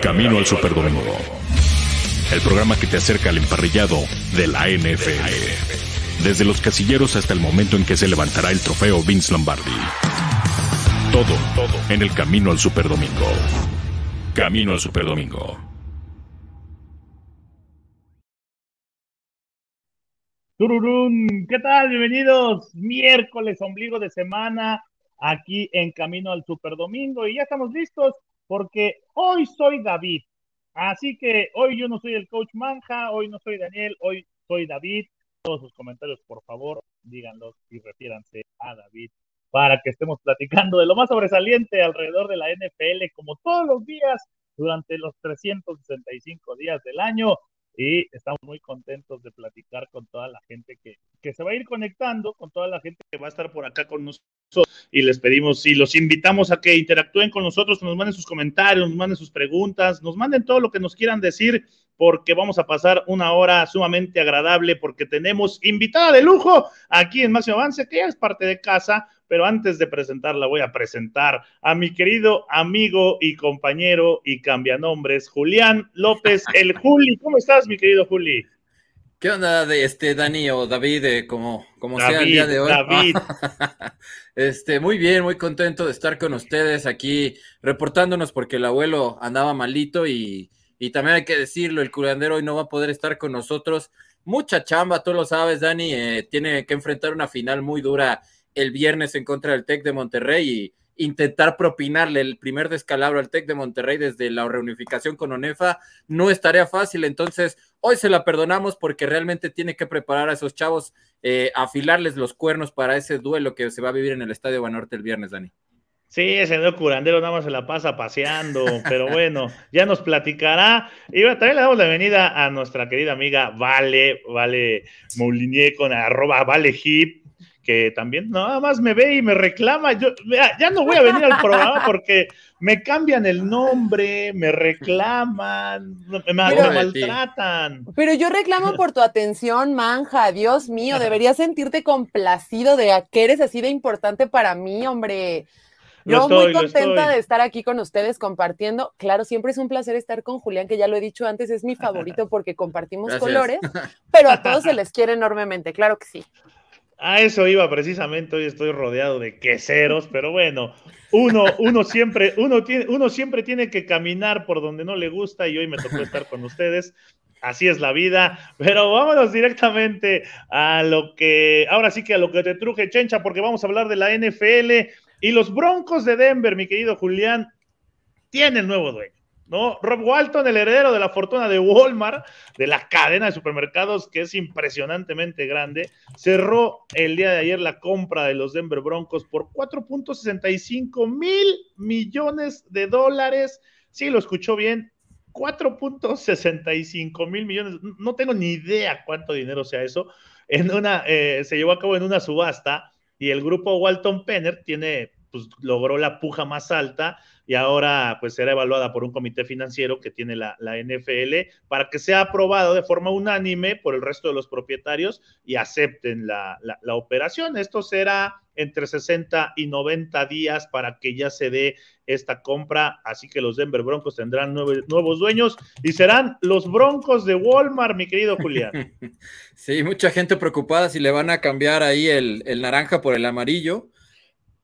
Camino al Superdomingo. El programa que te acerca al emparrillado de la NFL. Desde los casilleros hasta el momento en que se levantará el trofeo Vince Lombardi. Todo, todo en el Camino al Superdomingo. Camino al Superdomingo. Tururún, ¿qué tal? Bienvenidos. Miércoles, ombligo de semana, aquí en Camino al Superdomingo. Y ya estamos listos porque hoy soy David. Así que hoy yo no soy el coach Manja, hoy no soy Daniel, hoy soy David. Todos sus comentarios, por favor, díganlos y refiéranse a David para que estemos platicando de lo más sobresaliente alrededor de la NFL, como todos los días, durante los 365 días del año y estamos muy contentos de platicar con toda la gente que, que, se va a ir conectando, con toda la gente que va a estar por acá con nosotros y les pedimos y los invitamos a que interactúen con nosotros, nos manden sus comentarios, nos manden sus preguntas, nos manden todo lo que nos quieran decir porque vamos a pasar una hora sumamente agradable porque tenemos invitada de lujo aquí en Máximo Avance, que ya es parte de casa, pero antes de presentarla voy a presentar a mi querido amigo y compañero y cambianombres, Julián López, el Juli. ¿Cómo estás, mi querido Juli? ¿Qué onda de este Dani o David, eh, como, como sea el día de hoy? David. este, muy bien, muy contento de estar con ustedes aquí reportándonos porque el abuelo andaba malito y, y también hay que decirlo, el curandero hoy no va a poder estar con nosotros. Mucha chamba, tú lo sabes, Dani, eh, tiene que enfrentar una final muy dura el viernes en contra del TEC de Monterrey y intentar propinarle el primer descalabro al TEC de Monterrey desde la reunificación con ONEFA no es tarea fácil, entonces hoy se la perdonamos porque realmente tiene que preparar a esos chavos, eh, afilarles los cuernos para ese duelo que se va a vivir en el Estadio Banorte el viernes, Dani. Sí, ese nuevo curandero nada más se la pasa paseando, pero bueno, ya nos platicará. Y también le damos la bienvenida a nuestra querida amiga Vale, Vale Moulinier con arroba Vale Hip, que también nada más me ve y me reclama. Yo ya no voy a venir al programa porque me cambian el nombre, me reclaman, me, maltratan. Pero yo reclamo por tu atención, manja. Dios mío, deberías sentirte complacido de que eres así de importante para mí, hombre. Yo muy contenta de estar aquí con ustedes compartiendo. Claro, siempre es un placer estar con Julián, que ya lo he dicho antes, es mi favorito porque compartimos colores, pero a todos se les quiere enormemente, claro que sí. A eso iba precisamente, hoy estoy rodeado de queseros, pero bueno, uno, uno, siempre, uno, tiene, uno siempre tiene que caminar por donde no le gusta y hoy me tocó estar con ustedes. Así es la vida, pero vámonos directamente a lo que, ahora sí que a lo que te truje, Chencha, porque vamos a hablar de la NFL y los Broncos de Denver, mi querido Julián, tienen nuevo dueño. ¿No? Rob Walton, el heredero de la fortuna de Walmart, de la cadena de supermercados que es impresionantemente grande, cerró el día de ayer la compra de los Denver Broncos por 4.65 mil millones de dólares. Sí, lo escuchó bien. 4.65 mil millones, no tengo ni idea cuánto dinero sea eso. En una, eh, se llevó a cabo en una subasta y el grupo Walton Penner tiene, pues logró la puja más alta y ahora pues será evaluada por un comité financiero que tiene la, NFL para que sea aprobado de forma unánime por el resto de los propietarios y acepten la, operación. Esto será entre 60 y 90 días para que ya se dé esta compra, así que los Denver Broncos tendrán nuevos dueños y serán los Broncos de Walmart, mi querido Julián. Sí, mucha gente preocupada si le van a cambiar ahí el, el naranja por el amarillo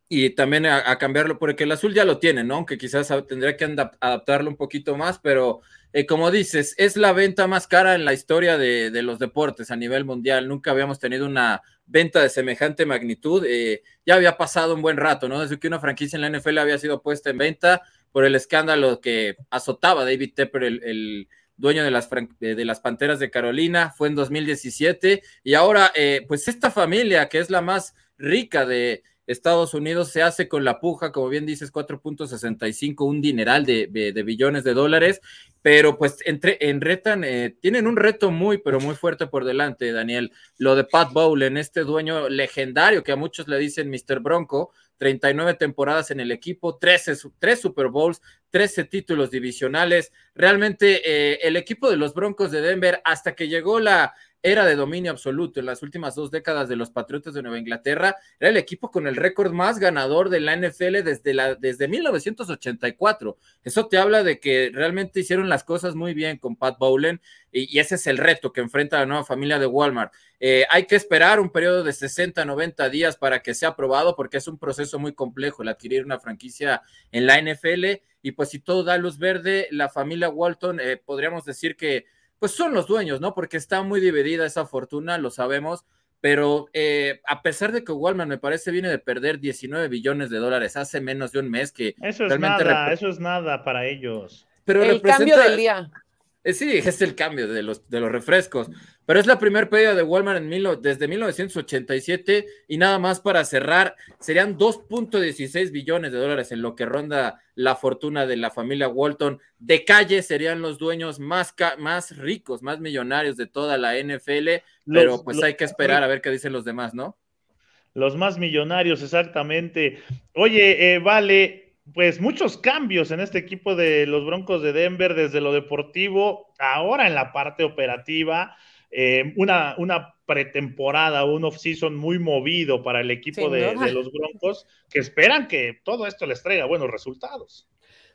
y también a, cambiarlo, porque el azul ya lo tiene, ¿no? Aunque quizás tendría que adaptarlo un poquito más, pero eh, como dices, es la venta más cara en la historia de, los deportes a nivel mundial. Nunca habíamos tenido una venta de semejante magnitud. Eh, ya había pasado un buen rato, ¿no? Desde que una franquicia en la NFL había sido puesta en venta por el escándalo que azotaba David Tepper, el, dueño de las, de las Panteras de Carolina, fue en 2017. Y ahora, eh, pues esta familia, que es la más rica de Estados Unidos se hace con la puja, como bien dices, 4.65, un dineral de, billones de dólares, pero pues entre, en retan, eh, tienen un reto muy, pero muy fuerte por delante, Daniel. Lo de Pat Bowlen, este dueño legendario que a muchos le dicen Mr. Bronco, 39 temporadas en el equipo, 13, 3 Super Bowls, 13 títulos divisionales. Realmente eh, el equipo de los Broncos de Denver, hasta que llegó la era de dominio absoluto en las últimas dos décadas de los Patriotas de Nueva Inglaterra. Era el equipo con el récord más ganador de la NFL desde, la, desde 1984. Eso te habla de que realmente hicieron las cosas muy bien con Pat Bowlen y, ese es el reto que enfrenta la nueva familia de Walmart. Eh, hay que esperar un periodo de 60, 90 días para que sea aprobado porque es un proceso muy complejo el adquirir una franquicia en la NFL y pues si todo da luz verde, la familia Walton eh, podríamos decir que pues son los dueños, ¿no? Porque está muy dividida esa fortuna, lo sabemos, pero eh, a pesar de que Walmart me parece viene de perder 19 billones de dólares hace menos de un mes que eso es nada, eso es nada para ellos. Pero el cambio del día. Eh, sí, es el cambio de los, de los refrescos, pero es la primera pérdida de Walmart en mil, desde 1987 y nada más para cerrar, serían 2.16 billones de dólares en lo que ronda la fortuna de la familia Walton. De calle serían los dueños más, más ricos, más millonarios de toda la NFL, pero pues hay que esperar a ver qué dicen los demás, ¿no? Los más millonarios, exactamente. Oye, eh, vale, pues muchos cambios en este equipo de los Broncos de Denver, desde lo deportivo, ahora en la parte operativa, eh, una, una pretemporada, un off-season muy movido para el equipo de, los Broncos, que esperan que todo esto les traiga buenos resultados.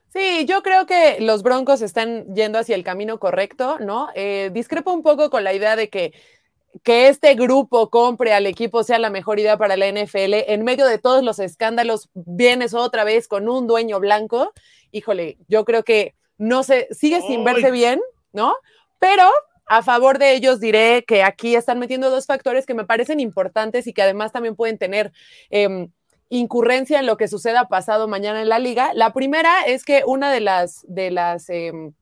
Sí, yo creo que los Broncos están yendo hacia el camino correcto, ¿no? Eh, discrepo un poco con la idea de que que este grupo compre al equipo sea la mejor idea para la NFL, en medio de todos los escándalos, vienes otra vez con un dueño blanco, híjole, yo creo que no sé, sigue sin verse bien, ¿no? Pero a favor de ellos diré que aquí están metiendo dos factores que me parecen importantes y que además también pueden tener em, incurrencia en lo que suceda pasado mañana en la liga. La primera es que una de las, de las em,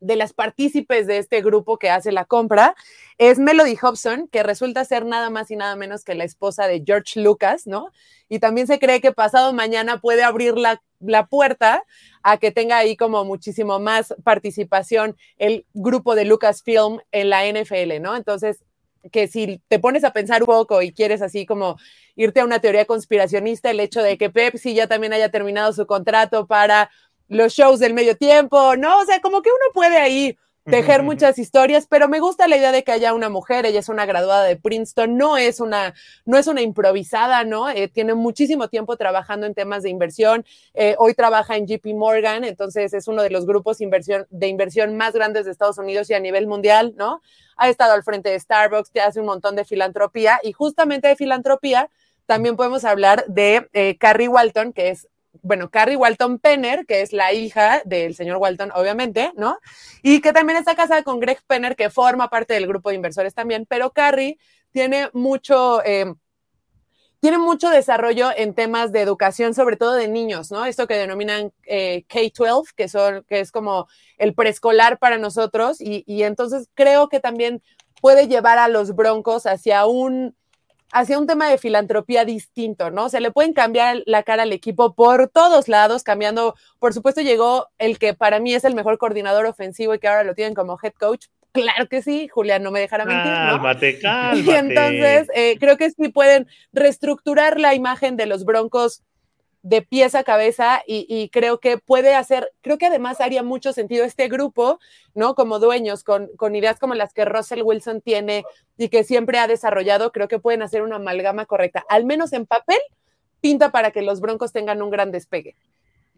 de las partícipes de este grupo que hace la compra es Melody Hobson, que resulta ser nada más y nada menos que la esposa de George Lucas, ¿no? Y también se cree que pasado mañana puede abrir la, la puerta a que tenga ahí como muchísimo más participación el grupo de Lucasfilm en la NFL, ¿no? Entonces, que si te pones a pensar un poco y quieres así como irte a una teoría conspiracionista, el hecho de que Pepsi ya también haya terminado su contrato para los shows del medio tiempo, ¿no? O sea, como que uno puede ahí tejer muchas historias, pero me gusta la idea de que haya una mujer, ella es una graduada de Princeton, no es una, no es una improvisada, ¿no? Eh, tiene muchísimo tiempo trabajando en temas de inversión, eh, hoy trabaja en JP Morgan, entonces es uno de los grupos inversión, de inversión más grandes de Estados Unidos y a nivel mundial, ¿no? Ha estado al frente de Starbucks, te hace un montón de filantropía y justamente de filantropía también podemos hablar de eh, Carrie Walton, que es bueno, Carrie Walton Penner, que es la hija del señor Walton, obviamente, ¿no? Y que también está casada con Greg Penner, que forma parte del grupo de inversores también, pero Carrie tiene mucho... Eh, tiene mucho desarrollo en temas de educación, sobre todo de niños, ¿no? Esto que denominan eh, K-12, que, son, que es como el preescolar para nosotros, y, y entonces creo que también puede llevar a los broncos hacia un, hacia un tema de filantropía distinto, ¿no? Se le pueden cambiar la cara al equipo por todos lados, cambiando, por supuesto llegó el que para mí es el mejor coordinador ofensivo y que ahora lo tienen como head coach. Claro que sí, Julián, no me dejará mentir, ¿no? Cálmate, cálmate. Y entonces eh, creo que sí pueden reestructurar la imagen de los Broncos de pies a cabeza y, creo que puede hacer, creo que además haría mucho sentido este grupo, ¿no? Como dueños, con, con, ideas como las que Russell Wilson tiene y que siempre ha desarrollado, creo que pueden hacer una amalgama correcta. Al menos en papel, pinta para que los Broncos tengan un gran despegue.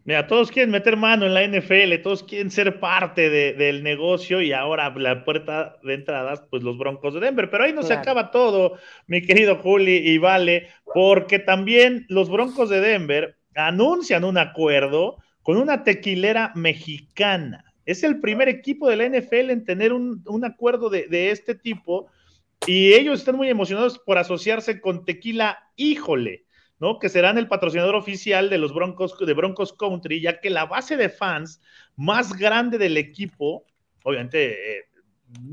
Mira, todos quieren meter mano en la NFL, todos quieren ser parte del negocio y ahora la puerta de entradas, pues los Broncos de Denver. Pero ahí no se acaba todo, mi querido Juli y Vale, porque también los Broncos de Denver anuncian un acuerdo con una tequilera mexicana. Es el primer equipo de la NFL en tener un, acuerdo de, de este tipo y ellos están muy emocionados por asociarse con Tequila Híjole ¿no? Que serán el patrocinador oficial de los Broncos, de Broncos Country, ya que la base de fans más grande del equipo, obviamente, eh,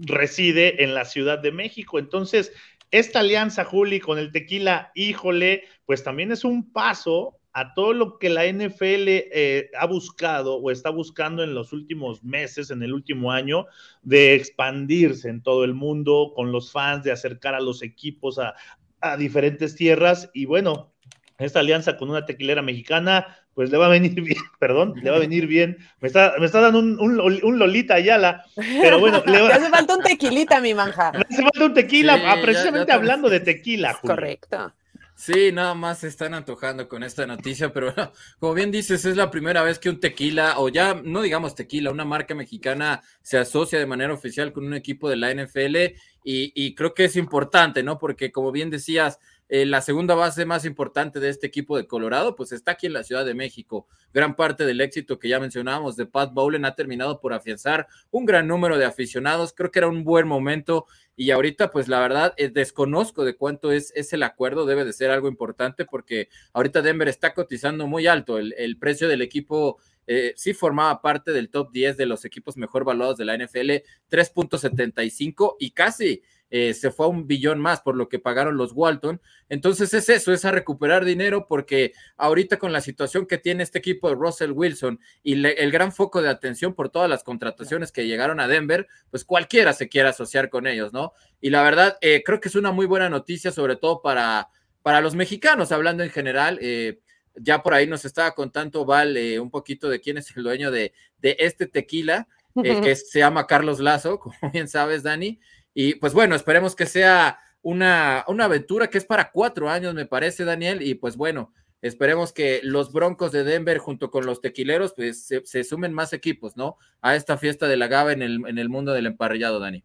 reside en la Ciudad de México. Entonces, esta alianza, Juli, con el tequila, híjole, pues también es un paso a todo lo que la NFL eh, ha buscado o está buscando en los últimos meses, en el último año, de expandirse en todo el mundo con los fans, de acercar a los equipos a, a diferentes tierras. Y bueno, esta alianza con una tequilera mexicana, pues le va a venir bien, perdón, le va a venir bien. Me está, me está dando un, un, Lolita Ayala, pero bueno. Le hace falta un tequilita, mi manja. Me hace falta un tequila, ah, precisamente hablando de tequila. Correcto. Sí, nada más se están antojando con esta noticia, pero como bien dices, es la primera vez que un tequila, o ya no digamos tequila, una marca mexicana se asocia de manera oficial con un equipo de la NFL y, y creo que es importante, ¿no? Porque como bien decías, eh, la segunda base más importante de este equipo de Colorado, pues está aquí en la Ciudad de México. Gran parte del éxito que ya mencionábamos de Pat Bowlen ha terminado por afianzar un gran número de aficionados. Creo que era un buen momento y ahorita, pues la verdad, eh, desconozco de cuánto es, es, el acuerdo. Debe de ser algo importante porque ahorita Denver está cotizando muy alto. El, precio del equipo eh, sí formaba parte del top 10 de los equipos mejor valorados de la NFL, 3.75 y casi eh, se fue a un billón más por lo que pagaron los Walton. Entonces es eso, es a recuperar dinero porque ahorita con la situación que tiene este equipo de Russell Wilson y el gran foco de atención por todas las contrataciones que llegaron a Denver, pues cualquiera se quiere asociar con ellos, ¿no? Y la verdad, eh, creo que es una muy buena noticia, sobre todo para, para los mexicanos, hablando en general. Eh, ya por ahí nos estaba contando Val un poquito de quién es el dueño de, de este tequila, que se llama Carlos Lazo, como bien sabes, Dani. Y pues bueno, esperemos que sea una, una aventura que es para cuatro años, me parece, Daniel. Y pues bueno, esperemos que los Broncos de Denver junto con los tequileros pues se, sumen más equipos, ¿no? A esta fiesta de la GABA en el, en el mundo del emparrillado, Dani.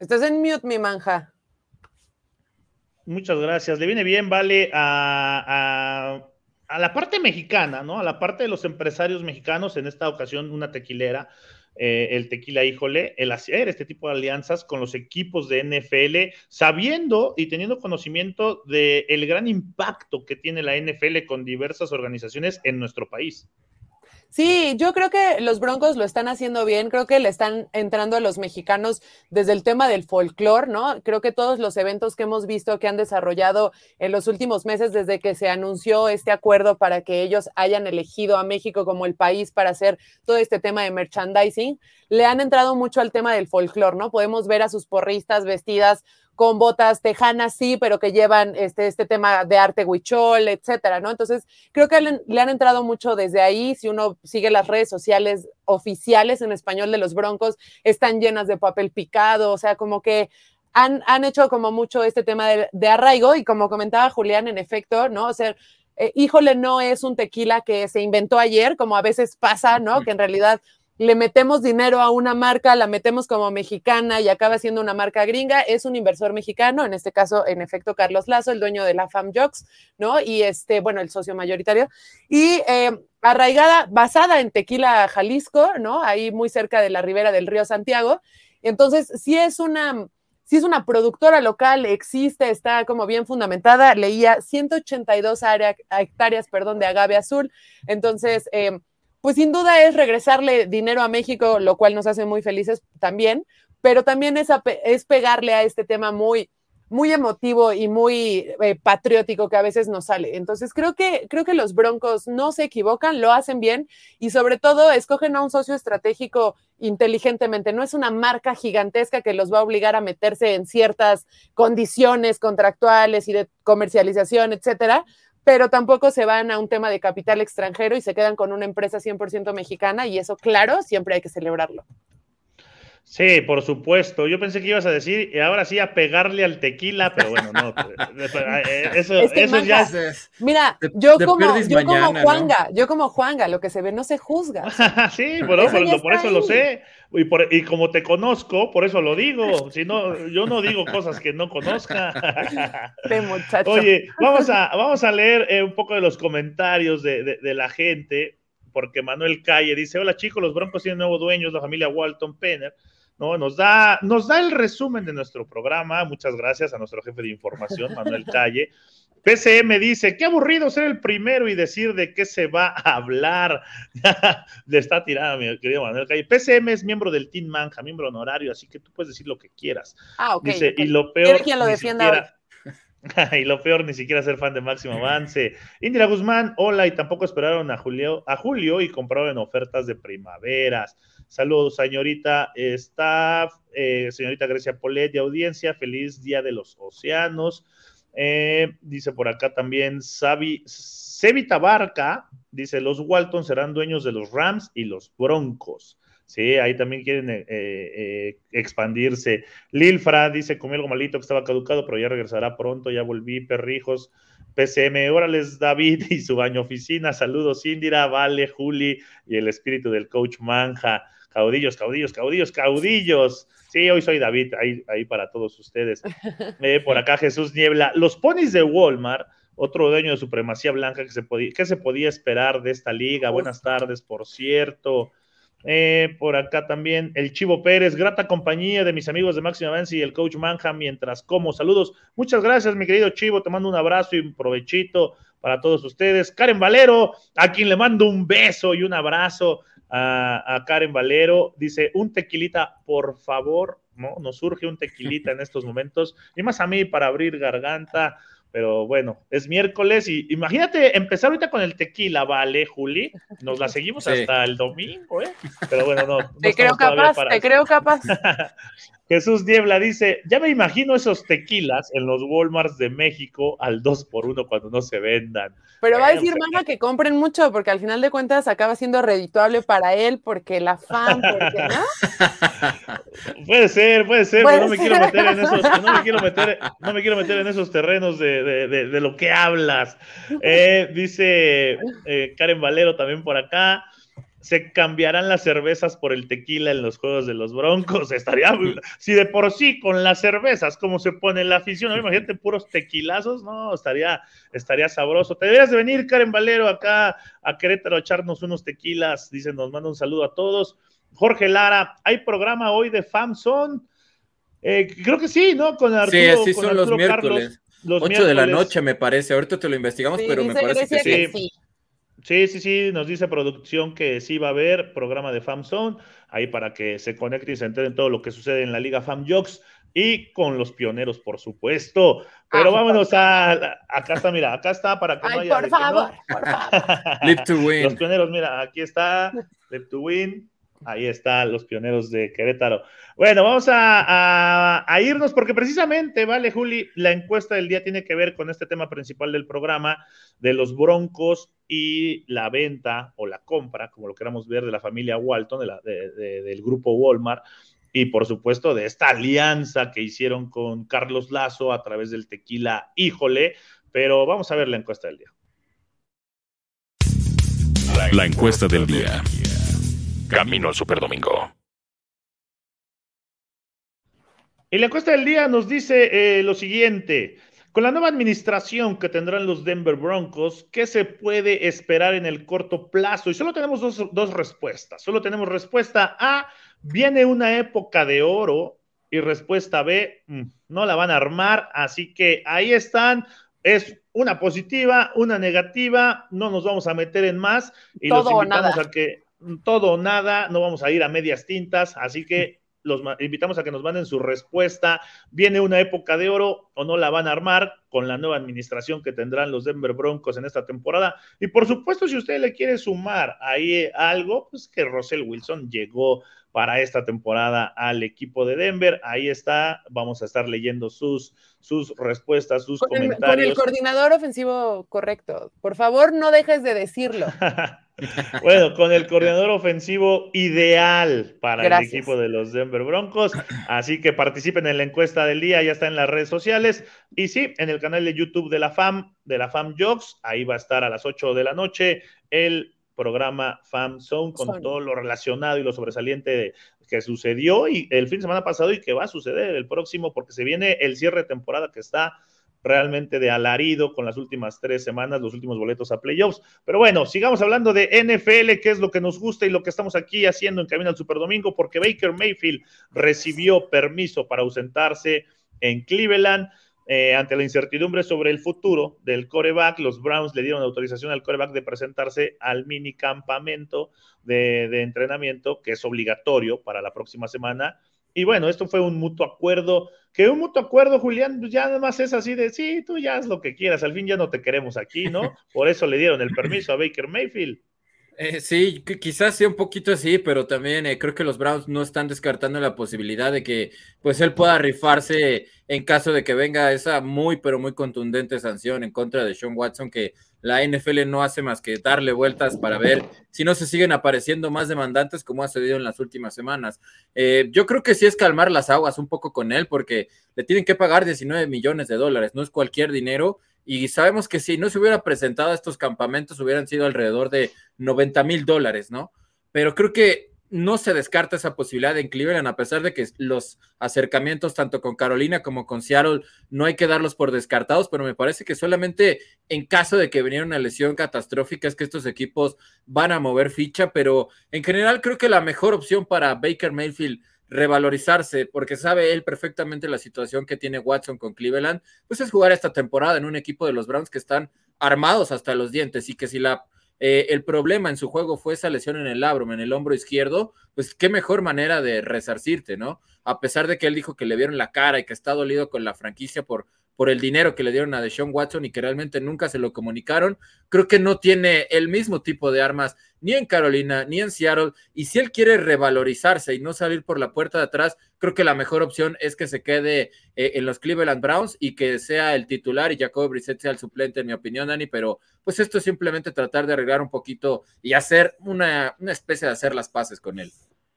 Estás en mute, mi manja. Muchas gracias. Le viene bien, vale, a, a, a, la parte mexicana, ¿no? A la parte de los empresarios mexicanos, en esta ocasión una tequilera, eh, el tequila, híjole, el hacer este tipo de alianzas con los equipos de NFL, sabiendo y teniendo conocimiento del el gran impacto que tiene la NFL con diversas organizaciones en nuestro país. Sí, yo creo que los Broncos lo están haciendo bien, creo que le están entrando a los mexicanos desde el tema del folclore, ¿no? Creo que todos los eventos que hemos visto que han desarrollado en los últimos meses desde que se anunció este acuerdo para que ellos hayan elegido a México como el país para hacer todo este tema de merchandising, le han entrado mucho al tema del folclore, ¿no? Podemos ver a sus porristas vestidas con botas tejanas, sí, pero que llevan este, este tema de arte huichol, etcétera, ¿no? Entonces, creo que le, han entrado mucho desde ahí. Si uno sigue las redes sociales oficiales en español de los Broncos, están llenas de papel picado, o sea, como que han, han hecho como mucho este tema de, arraigo y como comentaba Julián, en efecto, ¿no? O sea, eh, híjole, no es un tequila que se inventó ayer, como a veces pasa, ¿no? Que en realidad le metemos dinero a una marca, la metemos como mexicana y acaba siendo una marca gringa, es un inversor mexicano, en este caso, en efecto, Carlos Lazo, el dueño de la Fam Jocks, ¿no? Y este, bueno, el socio mayoritario. Y eh, arraigada, basada en Tequila, Jalisco, ¿no? Ahí muy cerca de la ribera del río Santiago. Entonces, es una, sí es una productora local, existe, está como bien fundamentada. Leía 182 hectáreas, perdón, de agave azul. Entonces, eh, pues sin duda es regresarle dinero a México, lo cual nos hace muy felices también, pero también es, pegarle a este tema muy, muy emotivo y muy eh, patriótico que a veces nos sale. Entonces creo que, creo que los Broncos no se equivocan, lo hacen bien y sobre todo escogen a un socio estratégico inteligentemente. No es una marca gigantesca que los va a obligar a meterse en ciertas condiciones contractuales y de comercialización, etcétera, pero tampoco se van a un tema de capital extranjero y se quedan con una empresa 100% mexicana y eso, claro, siempre hay que celebrarlo. Sí, por supuesto. Yo pensé que ibas a decir, y ahora sí, a pegarle al tequila, pero bueno, no. Eh, eso, eso ya es. Mira, yo, como, yo como Juanga, yo como Juanga, lo que se ve no se juzga. sí, bueno, por, eso lo sé. Y, por, y, como te conozco, por eso lo digo. Si no, yo no digo cosas que no conozca. muchacho. Oye, vamos a, vamos a leer eh, un poco de los comentarios de, de, de la gente porque Manuel Calle dice, hola chicos, los Broncos tienen nuevos dueños, la familia Walton Penner. ¿No? Nos da, nos da el resumen de nuestro programa. Muchas gracias a nuestro jefe de información, Manuel Calle. PCM dice, qué aburrido ser el primero y decir de qué se va a hablar. Le está tirando mi querido Manuel Calle. PCM es miembro del Team Manja, miembro honorario, así que tú puedes decir lo que quieras. Ah, ok. Dice, y lo peor... Quien lo defienda y lo peor, ni siquiera ser fan de Máximo Avance. Indira Guzmán, hola, y tampoco esperaron a Julio, a Julio y compraron ofertas de primaveras. Saludos, señorita staff, eh, señorita Grecia Polet de audiencia, feliz día de los océanos. Eh, dice por acá también Sabi, Sebi Tabarca, dice, los Walton serán dueños de los Rams y los Broncos. Sí, ahí también quieren eh, eh, expandirse. Lilfra dice, comí algo malito que estaba caducado, pero ya regresará pronto, ya volví, perrijos. PCM, órales David y su baño oficina. Saludos, Indira, Vale, Juli y el espíritu del coach Manja. Caudillos, caudillos, caudillos, caudillos. Sí, hoy soy David, ahí, ahí para todos ustedes. Eh, por acá Jesús Niebla. Los ponis de Walmart, otro dueño de supremacía blanca que se podía, ¿qué se podía esperar de esta liga? Buenas tardes, por cierto. Eh, por acá también el Chivo Pérez, grata compañía de mis amigos de Máximo Avance y el coach Manja mientras como. Saludos. Muchas gracias, mi querido Chivo. Te mando un abrazo y un provechito para todos ustedes. Karen Valero, a quien le mando un beso y un abrazo a, Karen Valero. Dice, un tequilita, por favor. ¿no? Nos surge un tequilita en estos momentos. Y más a mí para abrir garganta. Pero bueno, es miércoles y imagínate empezar ahorita con el tequila, ¿vale, Juli? Nos la seguimos hasta el domingo, ¿eh? Pero bueno, no. te creo capaz, te creo capaz. Jesús Niebla dice, ya me imagino esos tequilas en los Walmarts de México al 2 por 1 cuando no se vendan. Pero va a decir, pues, Manja, que compren mucho, porque al final de cuentas acaba siendo redituable para él, porque la fan, porque, ¿no? puede ser, puede ser, pero no me quiero meter en esos, no me quiero meter, no me quiero meter en esos terrenos de, de, de, lo que hablas. Eh, dice eh, Karen Valero también por acá se cambiarán las cervezas por el tequila en los juegos de los Broncos. Estaría, si de por sí con las cervezas, como se pone la afición, imagínate puros tequilazos, no, estaría, estaría sabroso. Te deberías de venir, Karen Valero, acá a Querétaro a echarnos unos tequilas. Dicen, nos manda un saludo a todos. Jorge Lara, ¿hay programa hoy de FAMSON? Eh, creo que sí, ¿no? Con Arturo, sí, son los miércoles. los 8 de la noche, me parece. Ahorita te lo investigamos, pero me parece que sí. Sí, sí, sí, nos dice producción que sí va a haber programa de FamZone, ahí para que se conecte y se enteren todo lo que sucede en la Liga FamJox y con los pioneros, por supuesto. Pero vámonos a, acá está, mira, acá está para que no haya... Por favor, por favor. Live to win. Los pioneros, mira, aquí está, Live to win. Ahí están los pioneros de Querétaro. Bueno, vamos a, irnos porque precisamente, vale, Juli, la encuesta del día tiene que ver con este tema principal del programa de los broncos y la venta o la compra, como lo queramos ver, de la familia Walton, del grupo Walmart y por supuesto de esta alianza que hicieron con Carlos Lazo a través del tequila Híjole, pero vamos a ver la encuesta del día. La encuesta del día. Camino al Superdomingo. Y la encuesta del día nos dice eh, lo siguiente. Con la nueva administración que tendrán los Denver Broncos, ¿qué se puede esperar en el corto plazo? Y solo tenemos dos, dos respuestas. Solo tenemos respuesta A, viene una época de oro, y respuesta B, mm, no la van a armar. Así que ahí están. Es una positiva, una negativa. No nos vamos a meter en más. Y los invitamos a que todo o nada, no vamos a ir a medias tintas, así que los invitamos a que nos manden su respuesta. Viene una época de oro o no la van a armar con la nueva administración que tendrán los Denver Broncos en esta temporada. Y por supuesto, si usted le quiere sumar ahí algo, pues que Russell Wilson llegó para esta temporada al equipo de Denver. Ahí está, vamos a estar leyendo sus, sus respuestas, sus comentarios. con el coordinador ofensivo correcto. Por favor, no dejes de decirlo. bueno, con el coordinador ofensivo ideal para el equipo de los Denver Broncos. Así que participen en la encuesta del día, ya está en las redes sociales. Y sí, en el canal de YouTube de la FAM, de la FAM Jokes, ahí va a estar a las 8 de la noche el programa FAM Zone con todo lo relacionado y lo sobresaliente que sucedió y el fin de semana pasado y que va a suceder el próximo, porque se viene el cierre de temporada que está realmente de alarido con las últimas tres semanas, los últimos boletos a playoffs. Pero bueno, sigamos hablando de NFL, que es lo que nos gusta y lo que estamos aquí haciendo en Camino al Superdomingo, porque Baker Mayfield recibió permiso para ausentarse en Cleveland. Eh, ante la incertidumbre sobre el futuro del coreback, los Browns le dieron autorización al coreback de presentarse al mini campamento de, de entrenamiento, que es obligatorio para la próxima semana y bueno, esto fue un mutuo acuerdo, que un mutuo acuerdo, Julián, pues ya nada más es así de, sí, tú ya haz lo que quieras, al fin ya no te queremos aquí, ¿no? Por eso le dieron el permiso a Baker Mayfield. Eh, sí, quizás sea un poquito así, pero también eh, creo que los Browns no están descartando la posibilidad de que pues él pueda rifarse en caso de que venga esa muy pero muy contundente sanción en contra de Sean Watson que la NFL no hace más que darle vueltas para ver si no se siguen apareciendo más demandantes como ha sucedido en las últimas semanas. Eh, yo creo que sí es calmar las aguas un poco con él porque le tienen que pagar 19 millones de dólares, no es cualquier dinero y sabemos que si no se hubiera presentado a estos campamentos hubieran sido alrededor de 90 mil dólares, ¿no? Pero creo que no se descarta esa posibilidad en Cleveland, a pesar de que los acercamientos tanto con Carolina como con Seattle no hay que darlos por descartados, pero me parece que solamente en caso de que viniera una lesión catastrófica es que estos equipos van a mover ficha, pero en general creo que la mejor opción para Baker Mayfield revalorizarse, porque sabe él perfectamente la situación que tiene Watson con Cleveland, pues es jugar esta temporada en un equipo de los Browns que están armados hasta los dientes y que si la eh, el problema en su juego fue esa lesión en el abdomen, en el hombro izquierdo, pues qué mejor manera de resarcirte, ¿no? A pesar de que él dijo que le vieron la cara y que está dolido con la franquicia por, por el dinero que le dieron a Deshaun Watson y que realmente nunca se lo comunicaron, creo que no tiene el mismo tipo de armas ni en Carolina ni en Seattle. Y si él quiere revalorizarse y no salir por la puerta de atrás, creo que la mejor opción es que se quede eh, en los Cleveland Browns y que sea el titular y Jacob Brissett sea el suplente, en mi opinión, Dani. Pero pues esto es simplemente tratar de arreglar un poquito y hacer una, una especie de hacer las paces con él.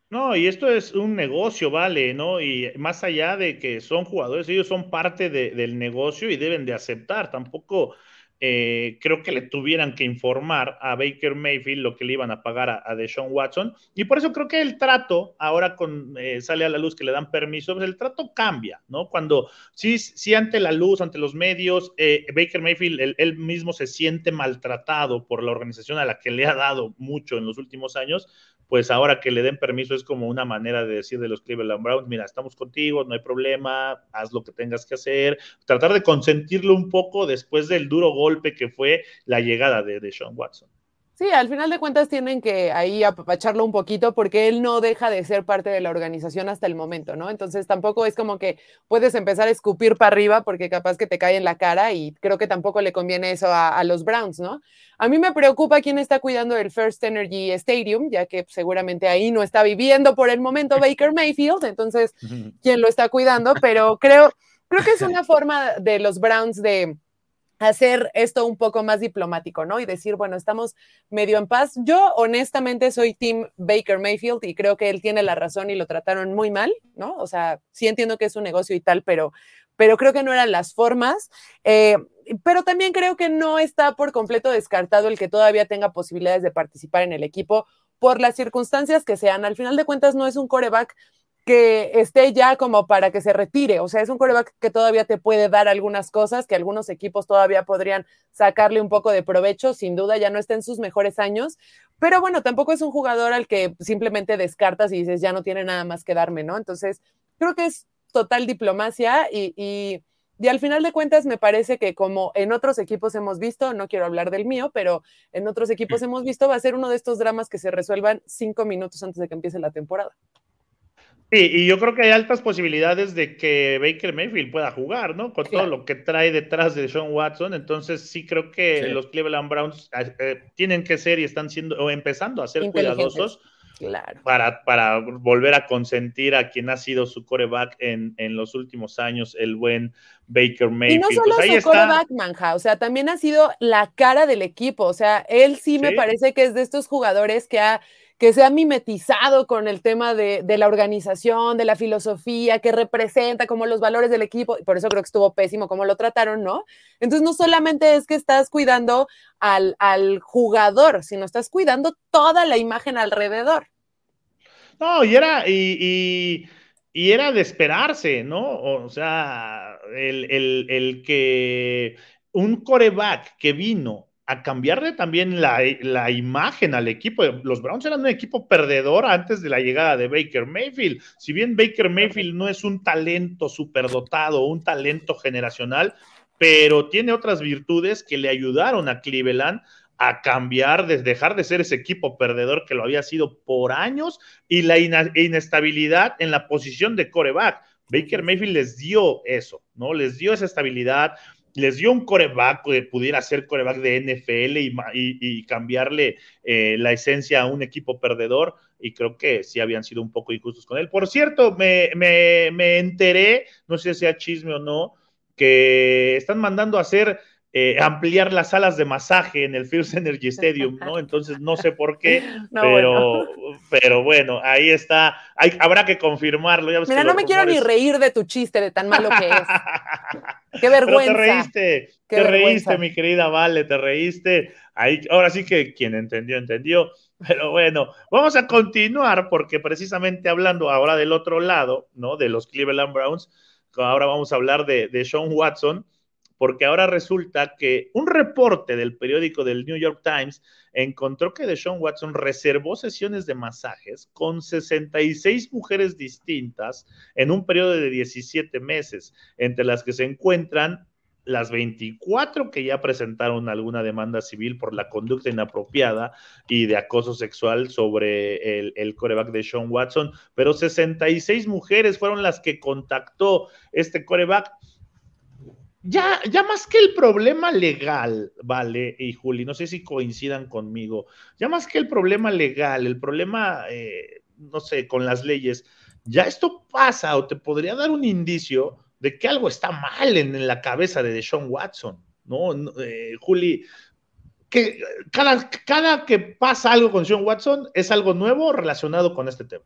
No, y esto es un negocio, vale, ¿no? Y más allá de que son jugadores, ellos son parte del negocio y deben de aceptar. Tampoco eh, creo que le tuvieran que informar a Baker Mayfield lo que le iban a pagar a, Deshaun Watson. Y por eso creo que el trato, ahora con eh, sale a la luz que le dan permiso, pues el trato cambia, ¿no? Cuando sí, sí ante la luz, ante los medios, eh, Baker Mayfield, él mismo se siente maltratado por la organización a la que le ha dado mucho en los últimos años, pues ahora que le den permiso es como una manera de decir de los Cleveland Browns, mira, estamos contigo, no hay problema, haz lo que tengas que hacer, tratar de consentirlo un poco después del duro golpe que fue la llegada de, de Sean Watson. Sí, al final de cuentas tienen que ahí apapacharlo un poquito porque él no deja de ser parte de la organización hasta el momento, ¿no? Entonces tampoco es como que puedes empezar a escupir para arriba porque capaz que te cae en la cara y creo que tampoco le conviene eso a, los Browns, ¿no? A mí me preocupa quién está cuidando el First Energy Stadium, ya que seguramente ahí no está viviendo por el momento Baker Mayfield, entonces, ¿quién lo está cuidando? Pero creo, creo que es una forma de los Browns de hacer esto un poco más diplomático, ¿no? Y decir, bueno, estamos medio en paz. Yo honestamente soy Tim Baker Mayfield y creo que él tiene la razón y lo trataron muy mal, ¿no? O sea, sí entiendo que es un negocio y tal, pero, pero creo que no eran las formas. Eh, pero también creo que no está por completo descartado el que todavía tenga posibilidades de participar en el equipo por las circunstancias que sean. Al final de cuentas, no es un coreback que esté ya como para que se retire. O sea, es un coreback que todavía te puede dar algunas cosas, que algunos equipos todavía podrían sacarle un poco de provecho. Sin duda, ya no está en sus mejores años. Pero bueno, tampoco es un jugador al que simplemente descartas y dices, ya no tiene nada más que darme, ¿no? Entonces, creo que es total diplomacia y, y, y al final de cuentas me parece que como en otros equipos hemos visto, no quiero hablar del mío, pero en otros equipos hemos visto, va a ser uno de estos dramas que se resuelvan cinco minutos antes de que empiece la temporada. Sí, y yo creo que hay altas posibilidades de que Baker Mayfield pueda jugar, ¿no? Con todo lo que trae detrás de Sean Watson. Entonces, sí creo que los Cleveland Browns eh, eh, tienen que ser y están siendo o empezando a ser cuidadosos. Claro. Para, para volver a consentir a quien ha sido su coreback en, en los últimos años, el buen Baker Mayfield. Y no solo pues su coreback, Manja, o sea, también ha sido la cara del equipo. O sea, él sí me parece que es de estos jugadores que ha que se ha mimetizado con el tema de, la organización, de la filosofía, que representa como los valores del equipo, y por eso creo que estuvo pésimo cómo lo trataron, ¿no? Entonces no solamente es que estás cuidando al, jugador, sino estás cuidando toda la imagen alrededor. No, y era, y, era de esperarse, ¿no? O sea, el, el que un coreback que vino a cambiarle también la, imagen al equipo. Los Browns eran un equipo perdedor antes de la llegada de Baker Mayfield. Si bien Baker Mayfield no es un talento superdotado, un talento generacional, pero tiene otras virtudes que le ayudaron a Cleveland a cambiar, de dejar de ser ese equipo perdedor que lo había sido por años y la inestabilidad en la posición de coreback. Baker Mayfield les dio eso, ¿no? Les dio esa estabilidad, les dio un coreback que pudiera ser coreback de NFL y, cambiarle eh, la esencia a un equipo perdedor. Y creo que sí habían sido un poco injustos con él. Por cierto, me, me enteré, no sé si sea chisme o no, que están mandando a hacer eh, ampliar las salas de masaje en el First Energy Stadium, ¿no? Entonces no sé por qué, pero, bueno. pero bueno, ahí está. Hay, habrá que confirmarlo. Mira, no me quiero ni reír de tu chiste, de tan malo que es. Qué vergüenza. te reíste, te reíste, mi querida Vale, te reíste. Ahí, ahora sí que quien entendió, entendió. Pero bueno, vamos a continuar porque precisamente hablando ahora del otro lado, ¿no? De los Cleveland Browns, ahora vamos a hablar de, de Sean Watson porque ahora resulta que un reporte del periódico del New York Times encontró que Deshaun Watson reservó sesiones de masajes con 66 mujeres distintas en un periodo de 17 meses, entre las que se encuentran las 24 que ya presentaron alguna demanda civil por la conducta inapropiada y de acoso sexual sobre el, el coreback de Sean Watson, pero 66 mujeres fueron las que contactó este coreback ya, ya más que el problema legal, vale, y Juli, no sé si coincidan conmigo, ya más que el problema legal, el problema, eh, no sé, con las leyes, ya esto pasa o te podría dar un indicio de que algo está mal en, la cabeza de Deshaun Watson, ¿no? Eh, Juli, que cada, cada que pasa algo con Sean Watson es algo nuevo relacionado con este tema.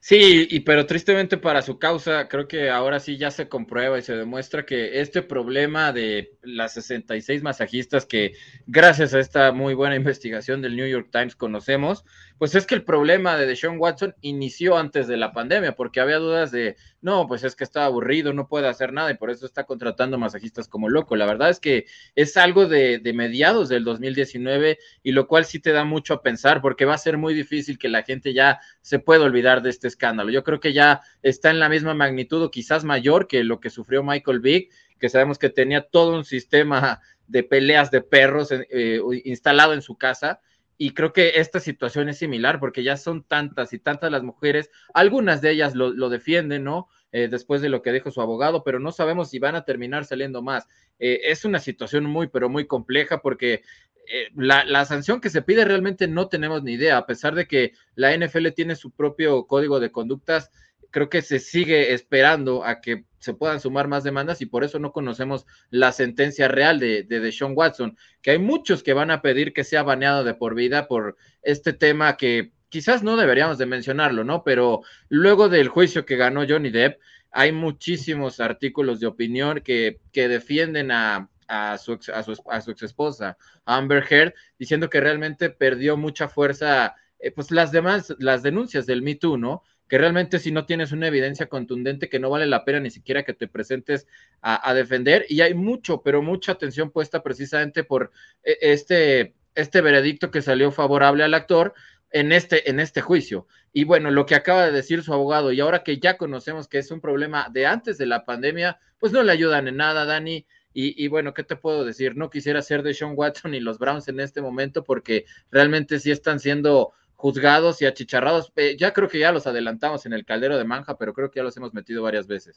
Sí, y pero tristemente para su causa, creo que ahora sí ya se comprueba y se demuestra que este problema de las 66 masajistas que gracias a esta muy buena investigación del New York Times conocemos, pues es que el problema de Deshaun Watson inició antes de la pandemia, porque había dudas de, no, pues es que está aburrido, no puede hacer nada y por eso está contratando masajistas como loco. La verdad es que es algo de, de mediados del 2019 y lo cual sí te da mucho a pensar, porque va a ser muy difícil que la gente ya se pueda olvidar de este escándalo. Yo creo que ya está en la misma magnitud o quizás mayor que lo que sufrió Michael Vick, que sabemos que tenía todo un sistema de peleas de perros eh, instalado en su casa y creo que esta situación es similar porque ya son tantas y tantas las mujeres, algunas de ellas lo, defienden, ¿no? Eh, después de lo que dijo su abogado, pero no sabemos si van a terminar saliendo más. Eh, es una situación muy, pero muy compleja porque eh, la, la, sanción que se pide realmente no tenemos ni idea, a pesar de que la NFL tiene su propio código de conductas creo que se sigue esperando a que se puedan sumar más demandas y por eso no conocemos la sentencia real de, de Sean Watson, que hay muchos que van a pedir que sea baneado de por vida por este tema que quizás no deberíamos de mencionarlo, ¿no? Pero luego del juicio que ganó Johnny Depp, hay muchísimos artículos de opinión que, que defienden a, a su, a, su, a ex esposa, Amber Heard, diciendo que realmente perdió mucha fuerza, eh, pues las demás, las denuncias del Me Too, ¿no? Que realmente si no tienes una evidencia contundente que no vale la pena ni siquiera que te presentes a, defender y hay mucho, pero mucha atención puesta precisamente por e, este, este veredicto que salió favorable al actor en este, en este juicio. Y bueno, lo que acaba de decir su abogado y ahora que ya conocemos que es un problema de antes de la pandemia, pues no le ayudan en nada, Dani. Y, y, bueno, ¿qué te puedo decir? No quisiera ser de Sean Watson y los Browns en este momento porque realmente sí están siendo juzgados y achicharrados. ya creo que ya los adelantamos en el caldero de Manja, pero creo que ya los hemos metido varias veces.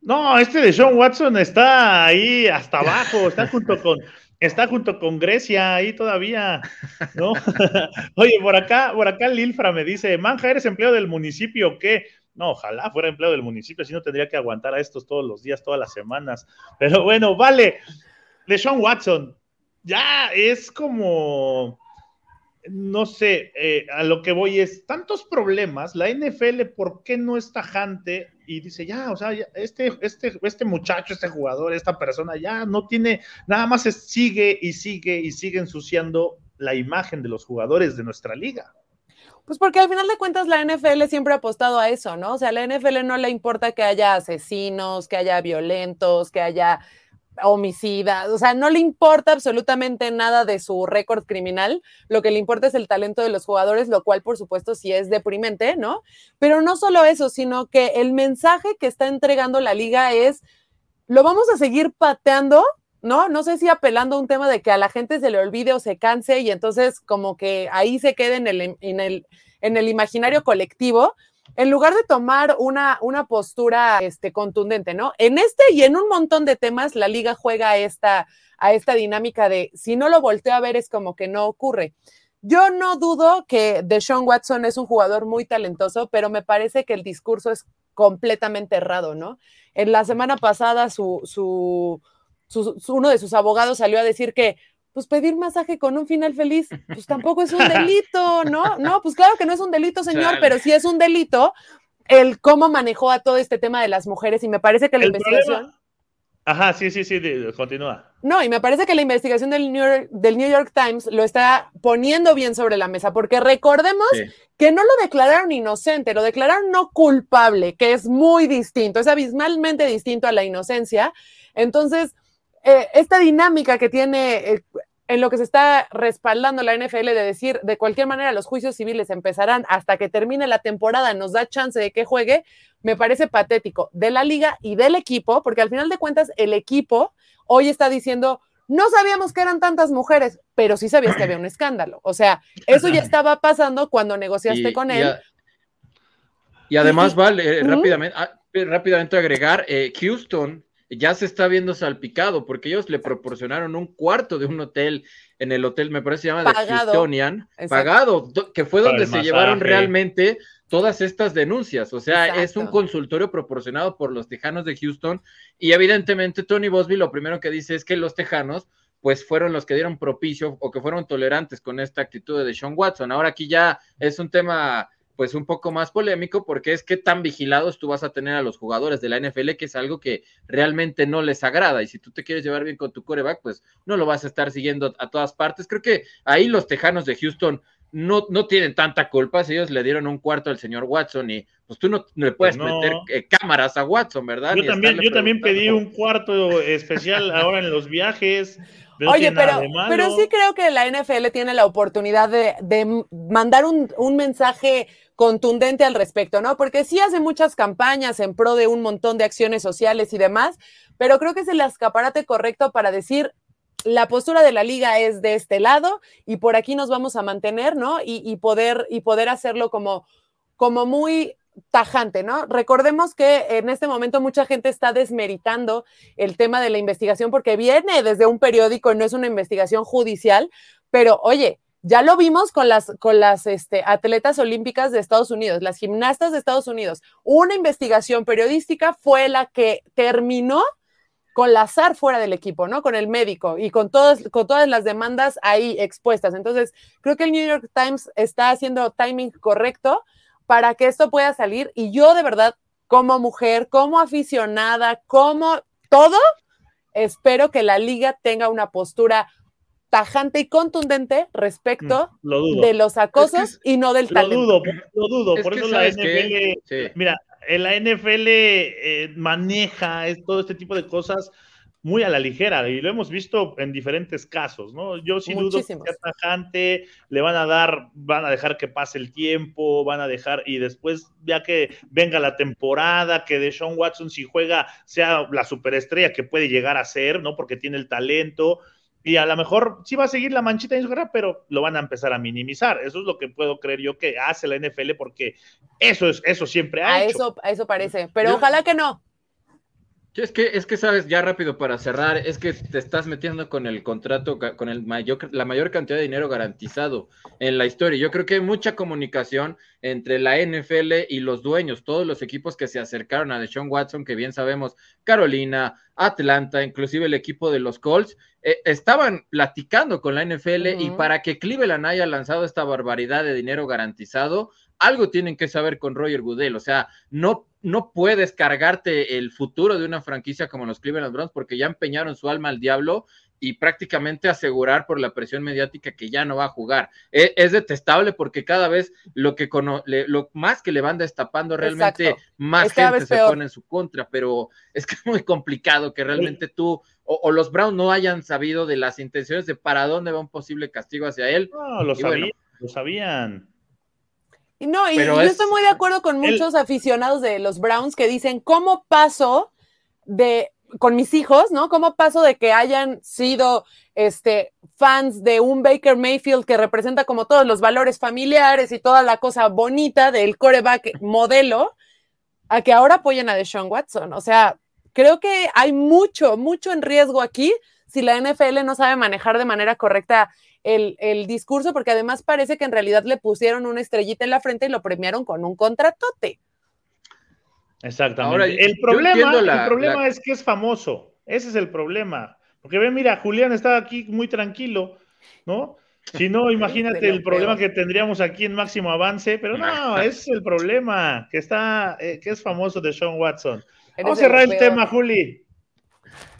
No, este de Sean Watson está ahí hasta abajo, está junto con, está junto con Grecia ahí todavía, ¿no? Oye, por acá, por acá Lilfra me dice, Manja, ¿eres empleado del municipio qué? No, ojalá fuera empleado del municipio, si no tendría que aguantar a estos todos los días, todas las semanas. Pero bueno, vale, de Sean Watson, ya es como no sé, eh, a lo que voy es tantos problemas, la NFL, ¿por qué no es tajante? Y dice, ya, o sea, este, este, este muchacho, este jugador, esta persona ya no tiene, nada más sigue y sigue y sigue ensuciando la imagen de los jugadores de nuestra liga. Pues porque al final de cuentas la NFL siempre ha apostado a eso, ¿no? O sea, a la NFL no le importa que haya asesinos, que haya violentos, que haya homicida, o sea, no le importa absolutamente nada de su récord criminal, lo que le importa es el talento de los jugadores, lo cual por supuesto sí es deprimente, ¿no? Pero no solo eso, sino que el mensaje que está entregando la liga es, lo vamos a seguir pateando, ¿no? No sé si apelando a un tema de que a la gente se le olvide o se canse y entonces como que ahí se quede en el, en el, en el imaginario colectivo, en lugar de tomar una, una postura este, contundente, ¿no? En este y en un montón de temas, la liga juega a esta, a esta dinámica de si no lo volteo a ver es como que no ocurre. Yo no dudo que Deshaun Watson es un jugador muy talentoso, pero me parece que el discurso es completamente errado, ¿no? En la semana pasada su, su, uno de sus abogados salió a decir que pues pedir masaje con un final feliz, pues tampoco es un delito, ¿no? No, pues claro que no es un delito, señor, pero sí es un delito el cómo manejó a todo este tema de las mujeres y me parece que la investigación... Ajá, sí, sí, sí, continúa. No, y me parece que la investigación del New, York, del New York Times lo está poniendo bien sobre la mesa, porque recordemos que no lo declararon inocente, lo declararon no culpable, que es muy distinto, es abismalmente distinto a la inocencia. Entonces, eh, esta dinámica que tiene eh, en lo que se está respaldando la NFL de decir, de cualquier manera, los juicios civiles empezarán hasta que termine la temporada, nos da chance de que juegue, me parece patético de la liga y del equipo, porque al final de cuentas el equipo hoy está diciendo, no sabíamos que eran tantas mujeres, pero sí sabías que había un escándalo. O sea, eso ya estaba pasando cuando negociaste con él. Y, además, vale, rápidamente, ah, rápidamente agregar, eh, Houston ya se está viendo salpicado porque ellos le proporcionaron un cuarto de un hotel en el hotel, me parece se llama pagado, pagado, que fue donde se llevaron realmente todas estas denuncias. O sea, es un consultorio proporcionado por los Tejanos de Houston y evidentemente Tony Bosby lo primero que dice es que los Tejanos pues fueron los que dieron propicio o que fueron tolerantes con esta actitud de Sean Watson. Ahora aquí ya es un tema pues un poco más polémico porque es que tan vigilados tú vas a tener a los jugadores de la NFL que es algo que realmente no les agrada y si tú te quieres llevar bien con tu coreback pues no lo vas a estar siguiendo a todas partes. Creo que ahí los Tejanos de Houston no, no tienen tanta culpa, si ellos le dieron un cuarto al señor Watson y pues tú no, le puedes pues meter eh, cámaras a Watson, ¿verdad? Yo también, yo también pedí un cuarto especial ahora en los viajes. Oye, pero, pero sí creo que la NFL tiene la oportunidad de, de mandar un, un mensaje contundente al respecto, ¿no? Porque sí hace muchas campañas en pro de un montón de acciones sociales y demás, pero creo que es el escaparate correcto para decir, la postura de la liga es de este lado y por aquí nos vamos a mantener, ¿no? Y, poder, y poder hacerlo como, como muy tajante, ¿no? Recordemos que en este momento mucha gente está desmeritando el tema de la investigación porque viene desde un periódico no es una investigación judicial, pero oye, ya lo vimos con las, con las este, atletas olímpicas de Estados Unidos, las gimnastas de Estados Unidos. Una investigación periodística fue la que terminó con la SAR fuera del equipo, ¿no? Con el médico y con todas, con todas las demandas ahí expuestas. Entonces, creo que el New York Times está haciendo timing correcto para que esto pueda salir. Y yo de verdad, como mujer, como aficionada, como todo, espero que la liga tenga una postura tajante y contundente respecto mm, de los acosos y no del talento. Lo dudo, lo dudo, por eso la NFL, mira, la NFL eh, maneja todo este tipo de cosas muy a la ligera y lo hemos visto en diferentes casos, ¿no? Yo sí dudo que sea tajante, le van a dar, van a dejar que pase el tiempo, van a dejar y después ya que venga la temporada, que de Sean Watson si juega sea la superestrella que puede llegar a ser, ¿no? Porque tiene el talento, y a lo mejor sí va a seguir la manchita en su guerra, pero lo van a empezar a minimizar. Eso es lo que puedo creer yo que hace la NFL, porque eso es, eso siempre ha a Eso, a eso parece, pero ojalá que no. Es que, es que sabes, ya rápido para cerrar, es que te estás metiendo con el contrato, con el mayor, la mayor cantidad de dinero garantizado en la historia. Yo creo que hay mucha comunicación entre la NFL y los dueños, todos los equipos que se acercaron a Deshaun Watson, que bien sabemos, Carolina, Atlanta, inclusive el equipo de los Colts, eh, estaban platicando con la NFL y para que Cleveland haya lanzado esta barbaridad de dinero garantizado, algo tienen que saber con Roger Goodell, o sea, no no puedes cargarte el futuro de una franquicia como los Cleveland Browns porque ya empeñaron su alma al diablo y prácticamente asegurar por la presión mediática que ya no va a jugar. E, es, detestable porque cada vez lo que lo más que le van destapando realmente más gente se pone en su contra, pero es que es muy complicado que realmente tú o, los Browns no hayan sabido de las intenciones de para dónde va un posible castigo hacia él. No, lo sabían, lo sabían. No, y yo estoy muy de acuerdo con muchos aficionados de los Browns que dicen, ¿cómo paso de con mis hijos, ¿no? ¿Cómo paso de que hayan sido este, fans de un Baker Mayfield que representa como todos los valores familiares y toda la cosa bonita del coreback modelo, a que ahora apoyen a Deshaun Watson? O sea, creo que hay mucho, mucho en riesgo aquí si la NFL no sabe manejar de manera correcta el, el, discurso, porque además parece que en realidad le pusieron una estrellita en la frente y lo premiaron con un contratote. Exactamente. el problema, el problema es que es famoso. Ese es el problema. Porque ve, mira, Julián está aquí muy tranquilo, ¿no? Si no, imagínate el problema que tendríamos aquí en máximo avance, pero no, ese es el problema, que está, eh, que es famoso de Sean Watson. Vamos a cerrar el tema, Juli.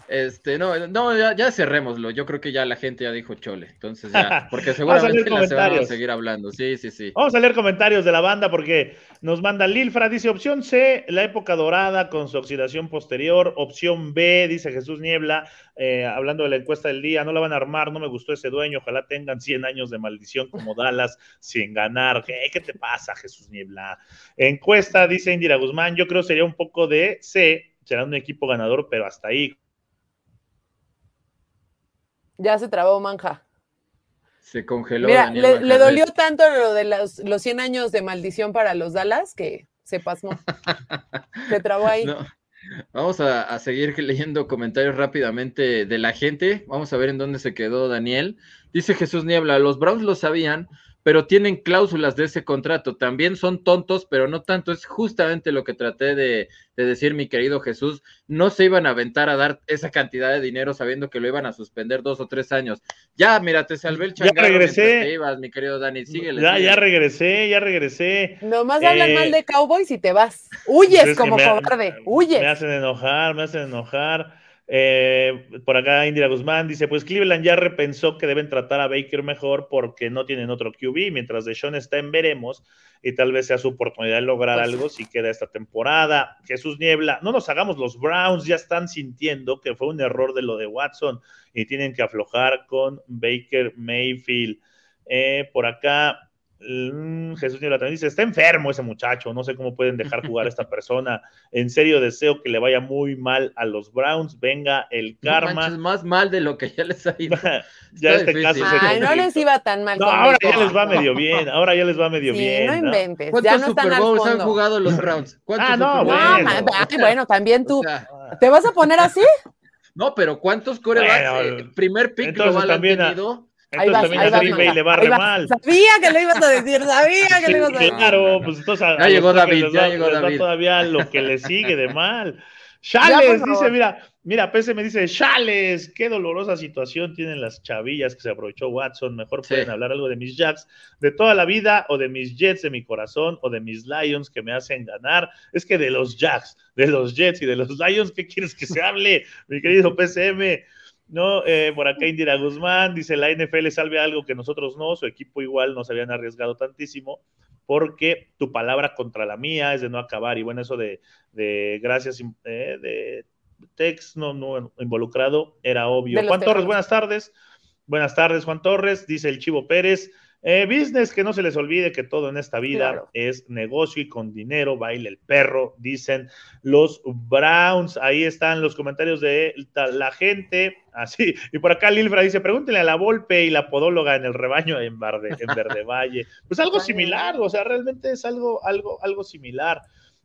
Este, no, no, ya, ya, cerrémoslo. Yo creo que ya la gente ya dijo chole. Entonces ya, porque seguramente la se van a seguir hablando. Sí, sí, sí. Vamos a leer comentarios de la banda porque nos manda Lilfra, dice opción C, la época dorada con su oxidación posterior. Opción B, dice Jesús Niebla, eh, hablando de la encuesta del día, no la van a armar, no me gustó ese dueño, ojalá tengan 100 años de maldición como Dallas sin ganar. ¿Qué, qué te pasa, Jesús Niebla? Encuesta, dice Indira Guzmán, yo creo sería un poco de C, será un equipo ganador, pero hasta ahí ya se trabó manja. Se congeló. Mira, le, dolió tanto lo de los, los 100 años de maldición para los Dallas que se pasmó. se trabó ahí. Vamos a, a, seguir leyendo comentarios rápidamente de la gente. Vamos a ver en dónde se quedó Daniel. Dice Jesús Niebla, los Browns lo sabían, pero tienen cláusulas de ese contrato. También son tontos, pero no tanto. Es justamente lo que traté de, decir, mi querido Jesús. No se iban a aventar a dar esa cantidad de dinero sabiendo que lo iban a suspender dos o tres años. Ya, mira, te salvé el changarro. Ya regresé. ibas, mi querido Dani. Síguele. Ya, ya regresé, ya regresé. Nomás hablan mal eh, de Cowboys y te vas. Huyes como cobarde. Huyes. Me hacen enojar, me hacen enojar. Eh, por acá Indira Guzmán dice, pues Cleveland ya repensó que deben tratar a Baker mejor porque no tienen otro QB, mientras Deshaun está en veremos y tal vez sea su oportunidad de lograr pues algo si queda esta temporada. Jesús Niebla, no nos hagamos, los Browns ya están sintiendo que fue un error de lo de Watson y tienen que aflojar con Baker Mayfield. Eh, por acá Mm, Jesús Niebla también dice, está enfermo ese muchacho, no sé cómo pueden dejar jugar a esta persona. En serio deseo que le vaya muy mal a los Browns, venga el karma. No más mal de lo que ya les ha ido. ya este caso Ay, no les iba tan mal. ahora ya les va medio bien, ahora ya les va medio bien. No inventes, ¿Cuántos ya no Super Bowls han jugado los Browns? Ah, no, bueno. bueno, también tú. ¿Te vas a poner así? No, pero ¿cuántos corebacks? Eh, primer pick global han tenido? Entonces vas, también a Green le va re mal. Sabía que lo ibas a decir, sabía que lo ibas a decir. Claro, pues entonces a, ya llegó David, ya llegó David. todavía lo que le sigue de mal. Chales, dice, mira, mira, PC me dice, Chales, qué dolorosa situación tienen las chavillas que se aprovechó Watson. Mejor pueden hablar algo de mis Jacks de toda la vida, o de mis Jets de mi corazón, o de mis Lions que me hacen ganar. Es que de los Jacks, de los Jets y de los Lions, ¿qué quieres que se hable, mi querido PCM? No, eh, por acá Indira Guzmán dice, la NFL salve algo que nosotros no, su equipo igual no se habían arriesgado tantísimo, porque tu palabra contra la mía es de no acabar. Y bueno, eso de, de gracias, eh, de Tex no, no involucrado, era obvio. Juan Torres, buenas tardes. Buenas tardes, Juan Torres, dice el Chivo Pérez. Eh, business, que no se les olvide que todo en esta vida es negocio y con dinero baila el perro, dicen los Browns. Ahí están los comentarios de la gente. Así, y por acá Lilfra dice: pregúntenle a la Volpe y la podóloga en el rebaño en, Verde, en Verde Valle. Pues algo similar, o sea, realmente es algo, algo, algo similar.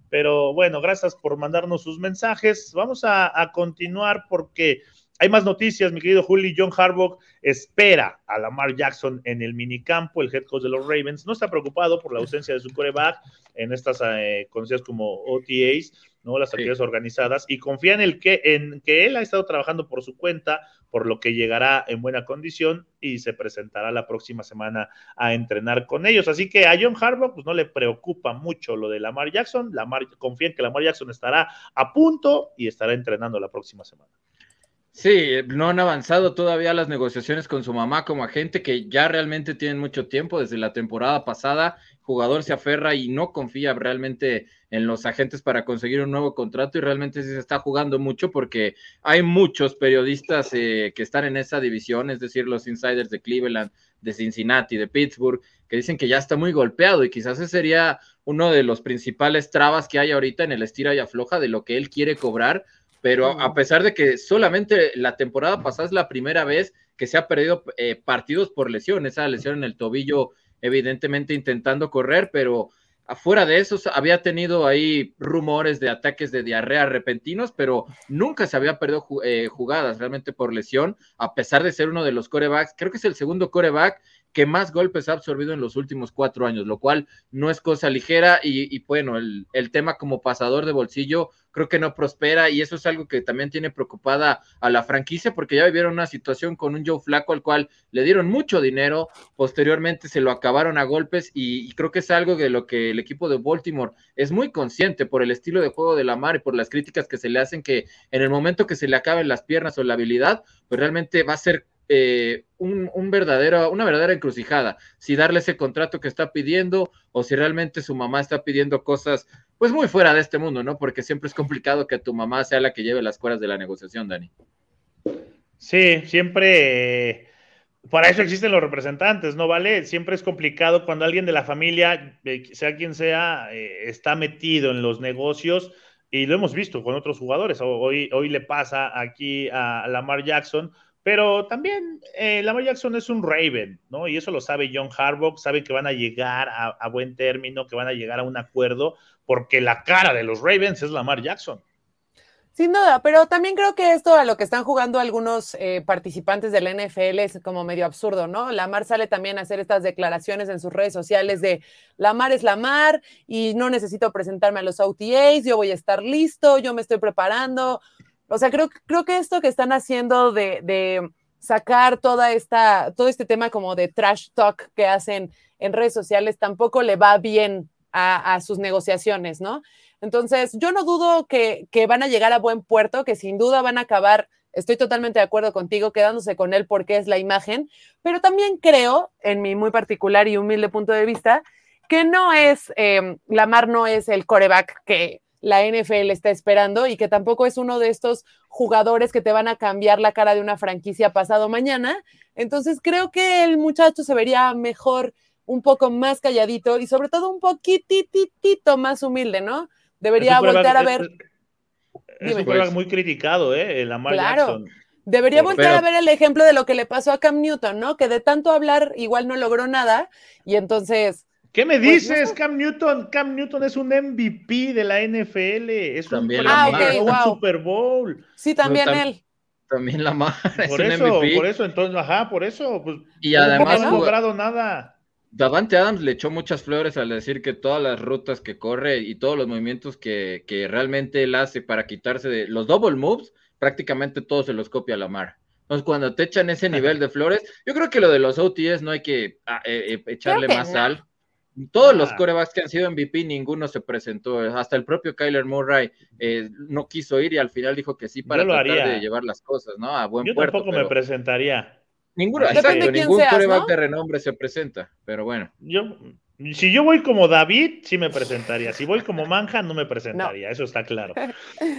Pero bueno, gracias por mandarnos sus mensajes. Vamos a, a continuar porque hay más noticias, mi querido Juli. John Harbaugh espera a Lamar Jackson en el minicampo. El head coach de los Ravens no está preocupado por la ausencia de su coreback en estas eh, conocidas como OTAs, ¿no? las actividades organizadas, y confía en, el que, en que él ha estado trabajando por su cuenta, por lo que llegará en buena condición y se presentará la próxima semana a entrenar con ellos. Así que a John Harbaugh pues, no le preocupa mucho lo de Lamar Jackson. Lamar, confía en que Lamar Jackson estará a punto y estará entrenando la próxima semana. Sí, no han avanzado todavía las negociaciones con su mamá como agente, que ya realmente tienen mucho tiempo, desde la temporada pasada, jugador se aferra y no confía realmente en los agentes para conseguir un nuevo contrato y realmente sí se está jugando mucho porque hay muchos periodistas eh, que están en esa división, es decir, los insiders de Cleveland, de Cincinnati, de Pittsburgh, que dicen que ya está muy golpeado y quizás ese sería uno de los principales trabas que hay ahorita en el estira y afloja de lo que él quiere cobrar pero a pesar de que solamente la temporada pasada es la primera vez que se ha perdido eh, partidos por lesión, esa lesión en el tobillo, evidentemente intentando correr, pero afuera de eso había tenido ahí rumores de ataques de diarrea repentinos, pero nunca se había perdido eh, jugadas realmente por lesión, a pesar de ser uno de los corebacks, creo que es el segundo coreback que más golpes ha absorbido en los últimos cuatro años, lo cual no es cosa ligera y, bueno, el, tema como pasador de bolsillo creo que no prospera y eso es algo que también tiene preocupada a la franquicia porque ya vivieron una situación con un Joe Flaco al cual le dieron mucho dinero, posteriormente se lo acabaron a golpes y, creo que es algo de lo que el equipo de Baltimore es muy consciente por el estilo de juego de Lamar y por las críticas que se le hacen que en el momento que se le acaben las piernas o la habilidad, pues realmente va a ser eh, un, verdadero, una verdadera encrucijada, si darle ese contrato que está pidiendo o si realmente su mamá está pidiendo cosas pues muy fuera de este mundo, ¿no? Porque siempre es complicado que tu mamá sea la que lleve las cuerdas de la negociación, Dani. Sí, siempre... para eso existen los representantes, ¿no vale? Siempre es complicado cuando alguien de la familia, eh, sea quien sea, eh, está metido en los negocios y lo hemos visto con otros jugadores. Hoy, hoy le pasa aquí a Lamar Jackson pero también eh, Lamar Jackson es un Raven, ¿no? Y eso lo sabe John Harbaugh, sabe que van a llegar a, buen término, que van a llegar a un acuerdo, porque la cara de los Ravens es Lamar Jackson. Sin duda, pero también creo que esto a lo que están jugando algunos eh, participantes del NFL es como medio absurdo, ¿no? Lamar sale también a hacer estas declaraciones en sus redes sociales de Lamar es Lamar y no necesito presentarme a los OTAs, yo voy a estar listo, yo me estoy preparando. O sea, creo, creo que esto que están haciendo de, sacar toda esta, todo este tema como de trash talk que hacen en redes sociales tampoco le va bien a, sus negociaciones, ¿no? Entonces, yo no dudo que, que, van a llegar a buen puerto, que sin duda van a acabar, estoy totalmente de acuerdo contigo, quedándose con él porque es la imagen, pero también creo, en mi muy particular y humilde punto de vista, que no es, eh, Lamar no es el coreback que la NFL está esperando y que tampoco es uno de estos jugadores que te van a cambiar la cara de una franquicia pasado mañana. Entonces creo que el muchacho se vería mejor un poco más calladito y sobre todo un poquititito más humilde, ¿no? Debería voltear a ver. Es, un muy criticado, ¿eh? La claro. Debería voltear a ver el ejemplo de lo que le pasó a Cam Newton, ¿no? Que de tanto hablar igual no logró nada y entonces ¿Qué me pues, dices, Cam Newton? Cam Newton es un MVP de la NFL, es un, ah, Super Bowl. Sí, también él. También la mar. Por eso, por eso, entonces, ajá, por eso. Pues, y además no ha logrado nada. Davante Adams le echó muchas flores al decir que todas las rutas que corre y todos los movimientos que, que realmente él hace para quitarse de los double moves, prácticamente todos se los copia Lamar. Entonces, cuando te echan ese nivel de flores, yo creo que lo de los OTS no hay que ah, eh, eh, echarle más sal. Todos los ah. corebacks que han sido MVP, ninguno se presentó. Hasta el propio Kyler Murray eh, no quiso ir y al final dijo que sí para tratar de llevar las cosas, ¿no? A buen Yo puerto. tampoco me presentaría. Ninguno, exacto, ningún coreback de renombre se presenta, pero bueno. Yo, si yo voy como David, sí me presentaría. Si voy como Manja, no me presentaría, eso está claro.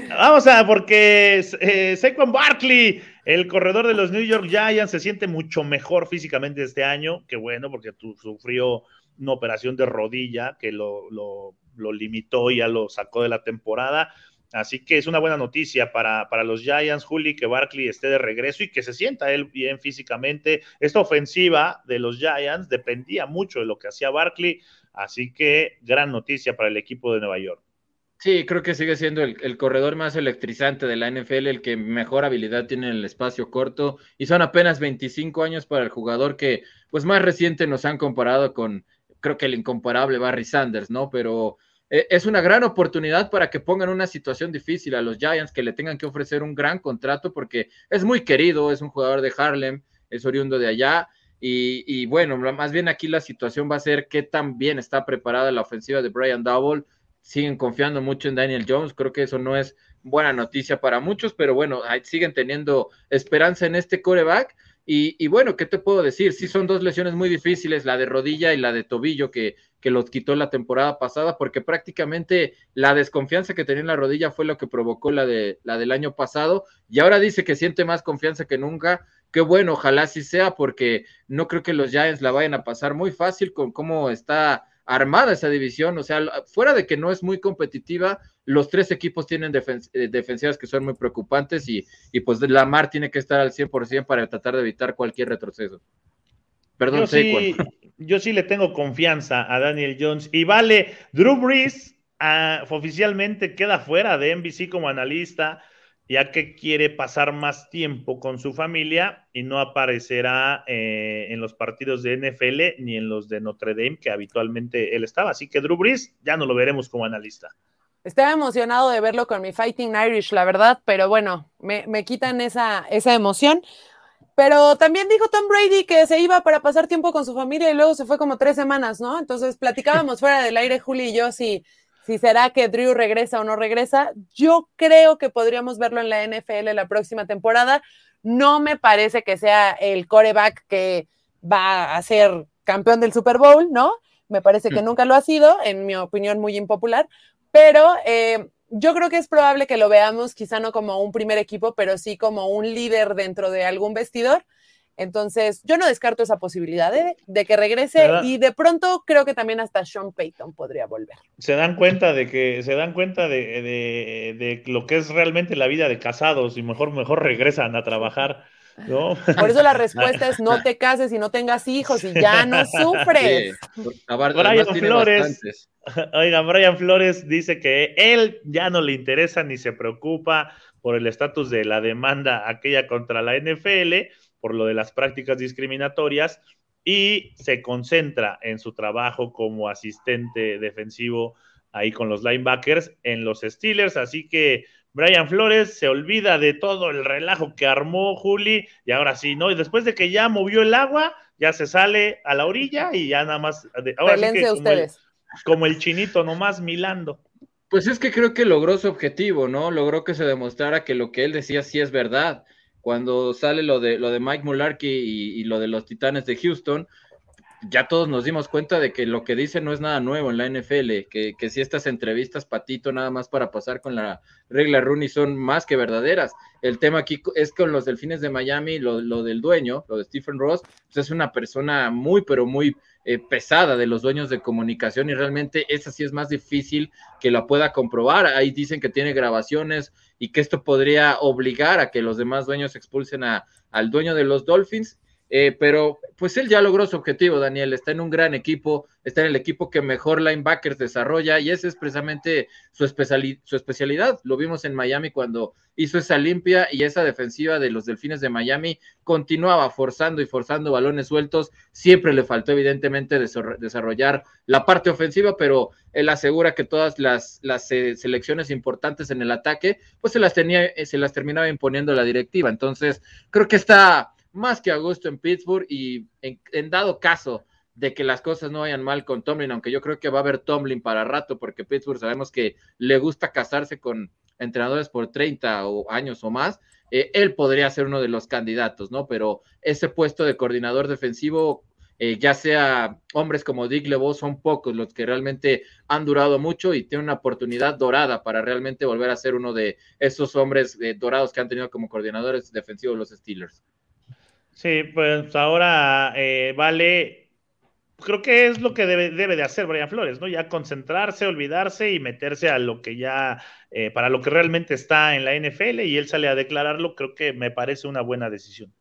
Vamos a, porque eh, Saquon Barkley, el corredor de los New York Giants, se siente mucho mejor físicamente este año. Qué bueno, porque tú sufrió una operación de rodilla que lo, lo, limitó y ya lo sacó de la temporada. Así que es una buena noticia para, para, los Giants, Juli, que Barkley esté de regreso y que se sienta él bien físicamente. Esta ofensiva de los Giants dependía mucho de lo que hacía Barkley, así que gran noticia para el equipo de Nueva York. Sí, creo que sigue siendo el, el, corredor más electrizante de la NFL, el que mejor habilidad tiene en el espacio corto, y son apenas 25 años para el jugador que, pues más reciente nos han comparado con creo que el incomparable Barry Sanders, ¿no? Pero eh, es una gran oportunidad para que pongan una situación difícil a los Giants, que le tengan que ofrecer un gran contrato porque es muy querido, es un jugador de Harlem, es oriundo de allá. Y, bueno, más bien aquí la situación va a ser qué tan bien está preparada la ofensiva de Brian Double. Siguen confiando mucho en Daniel Jones. Creo que eso no es buena noticia para muchos, pero bueno, siguen teniendo esperanza en este coreback. Y, bueno, ¿qué te puedo decir? Sí, son dos lesiones muy difíciles, la de rodilla y la de tobillo, que, que los quitó la temporada pasada, porque prácticamente la desconfianza que tenía en la rodilla fue lo que provocó la, de, la del año pasado. Y ahora dice que siente más confianza que nunca. Qué bueno, ojalá así sea, porque no creo que los Giants la vayan a pasar muy fácil con cómo está armada esa división, o sea, fuera de que no es muy competitiva, los tres equipos tienen eh, defensivas que son muy preocupantes y, y pues Lamar tiene que estar al 100% para tratar de evitar cualquier retroceso. Perdón, yo sí, yo sí le tengo confianza a Daniel Jones. Y vale, Drew Brees ah, oficialmente queda fuera de NBC como analista, ya que quiere pasar más tiempo con su familia y no aparecerá eh, en los partidos de NFL ni en los de Notre Dame, que habitualmente él estaba. Así que Drew Brees ya no lo veremos como analista. Estaba emocionado de verlo con mi Fighting Irish, la verdad, pero bueno, me, quitan esa, esa emoción. Pero también dijo Tom Brady que se iba para pasar tiempo con su familia y luego se fue como tres semanas, ¿no? Entonces platicábamos fuera del aire, Juli y yo, si, si será que Drew regresa o no regresa. Yo creo que podríamos verlo en la NFL la próxima temporada. No me parece que sea el coreback que va a ser campeón del Super Bowl, ¿no? Me parece que mm. nunca lo ha sido, en mi opinión muy impopular, pero eh, yo creo que es probable que lo veamos, quizá no como un primer equipo, pero sí como un líder dentro de algún vestidor. Entonces, yo no descarto esa posibilidad de, que regrese y de pronto creo que también hasta Sean Payton podría volver. Se dan cuenta de que se dan cuenta de, lo que es realmente la vida de casados y mejor mejor regresan a trabajar. ¿No? Por eso la respuesta es no te cases y no tengas hijos y ya no sufres. Brian Flores, Oiga, Brian Flores dice que él ya no le interesa ni se preocupa por el estatus de la demanda aquella contra la NFL, por lo de las prácticas discriminatorias, y se concentra en su trabajo como asistente defensivo ahí con los linebackers en los Steelers. Así que Brian Flores se olvida de todo el relajo que armó Juli y ahora sí, ¿no? Y después de que ya movió el agua, ya se sale a la orilla y ya nada más. Ahora ustedes como el chinito, nomás milando. Pues es que creo que logró su objetivo, ¿no? Logró que se demostrara que lo que él decía sí es verdad. Cuando sale lo de, lo de Mike Mularkey y, lo de los Titanes de Houston, ya todos nos dimos cuenta de que lo que dice no es nada nuevo en la NFL, que, que si estas entrevistas patito nada más para pasar con la regla Rooney son más que verdaderas. El tema aquí es con los Delfines de Miami, lo, lo del dueño, lo de Stephen Ross, pues es una persona muy, pero muy eh, pesada de los dueños de comunicación y realmente esa sí es más difícil que la pueda comprobar. Ahí dicen que tiene grabaciones y que esto podría obligar a que los demás dueños expulsen a, al dueño de los Dolphins eh, pero pues él ya logró su objetivo, Daniel, está en un gran equipo, está en el equipo que mejor linebackers desarrolla y esa es precisamente su, especialidad. Lo vimos en Miami cuando hizo esa limpia y esa defensiva de los Delfines de Miami continuaba forzando y forzando balones sueltos. Siempre le faltó evidentemente desarrollar la parte ofensiva, pero él asegura que todas las, eh, selecciones importantes en el ataque, pues se las tenía, se las terminaba imponiendo la directiva. Entonces, creo que está más que a gusto en Pittsburgh y en, dado caso de que las cosas no vayan mal con Tomlin, aunque yo creo que va a haber Tomlin para rato, porque Pittsburgh sabemos que le gusta casarse con entrenadores por 30 o años o más, eh, él podría ser uno de los candidatos, ¿no? Pero ese puesto de coordinador defensivo, eh, ya sea hombres como Dick LeBeau, son pocos los que realmente han durado mucho y tienen una oportunidad dorada para realmente volver a ser uno de esos hombres eh, dorados que han tenido como coordinadores defensivos los Steelers. Sí, pues ahora eh, vale, creo que es lo que debe, debe, de hacer Brian Flores, ¿no? Ya concentrarse, olvidarse y meterse a lo que ya, eh, para lo que realmente está en la NFL y él sale a declararlo, creo que me parece una buena decisión.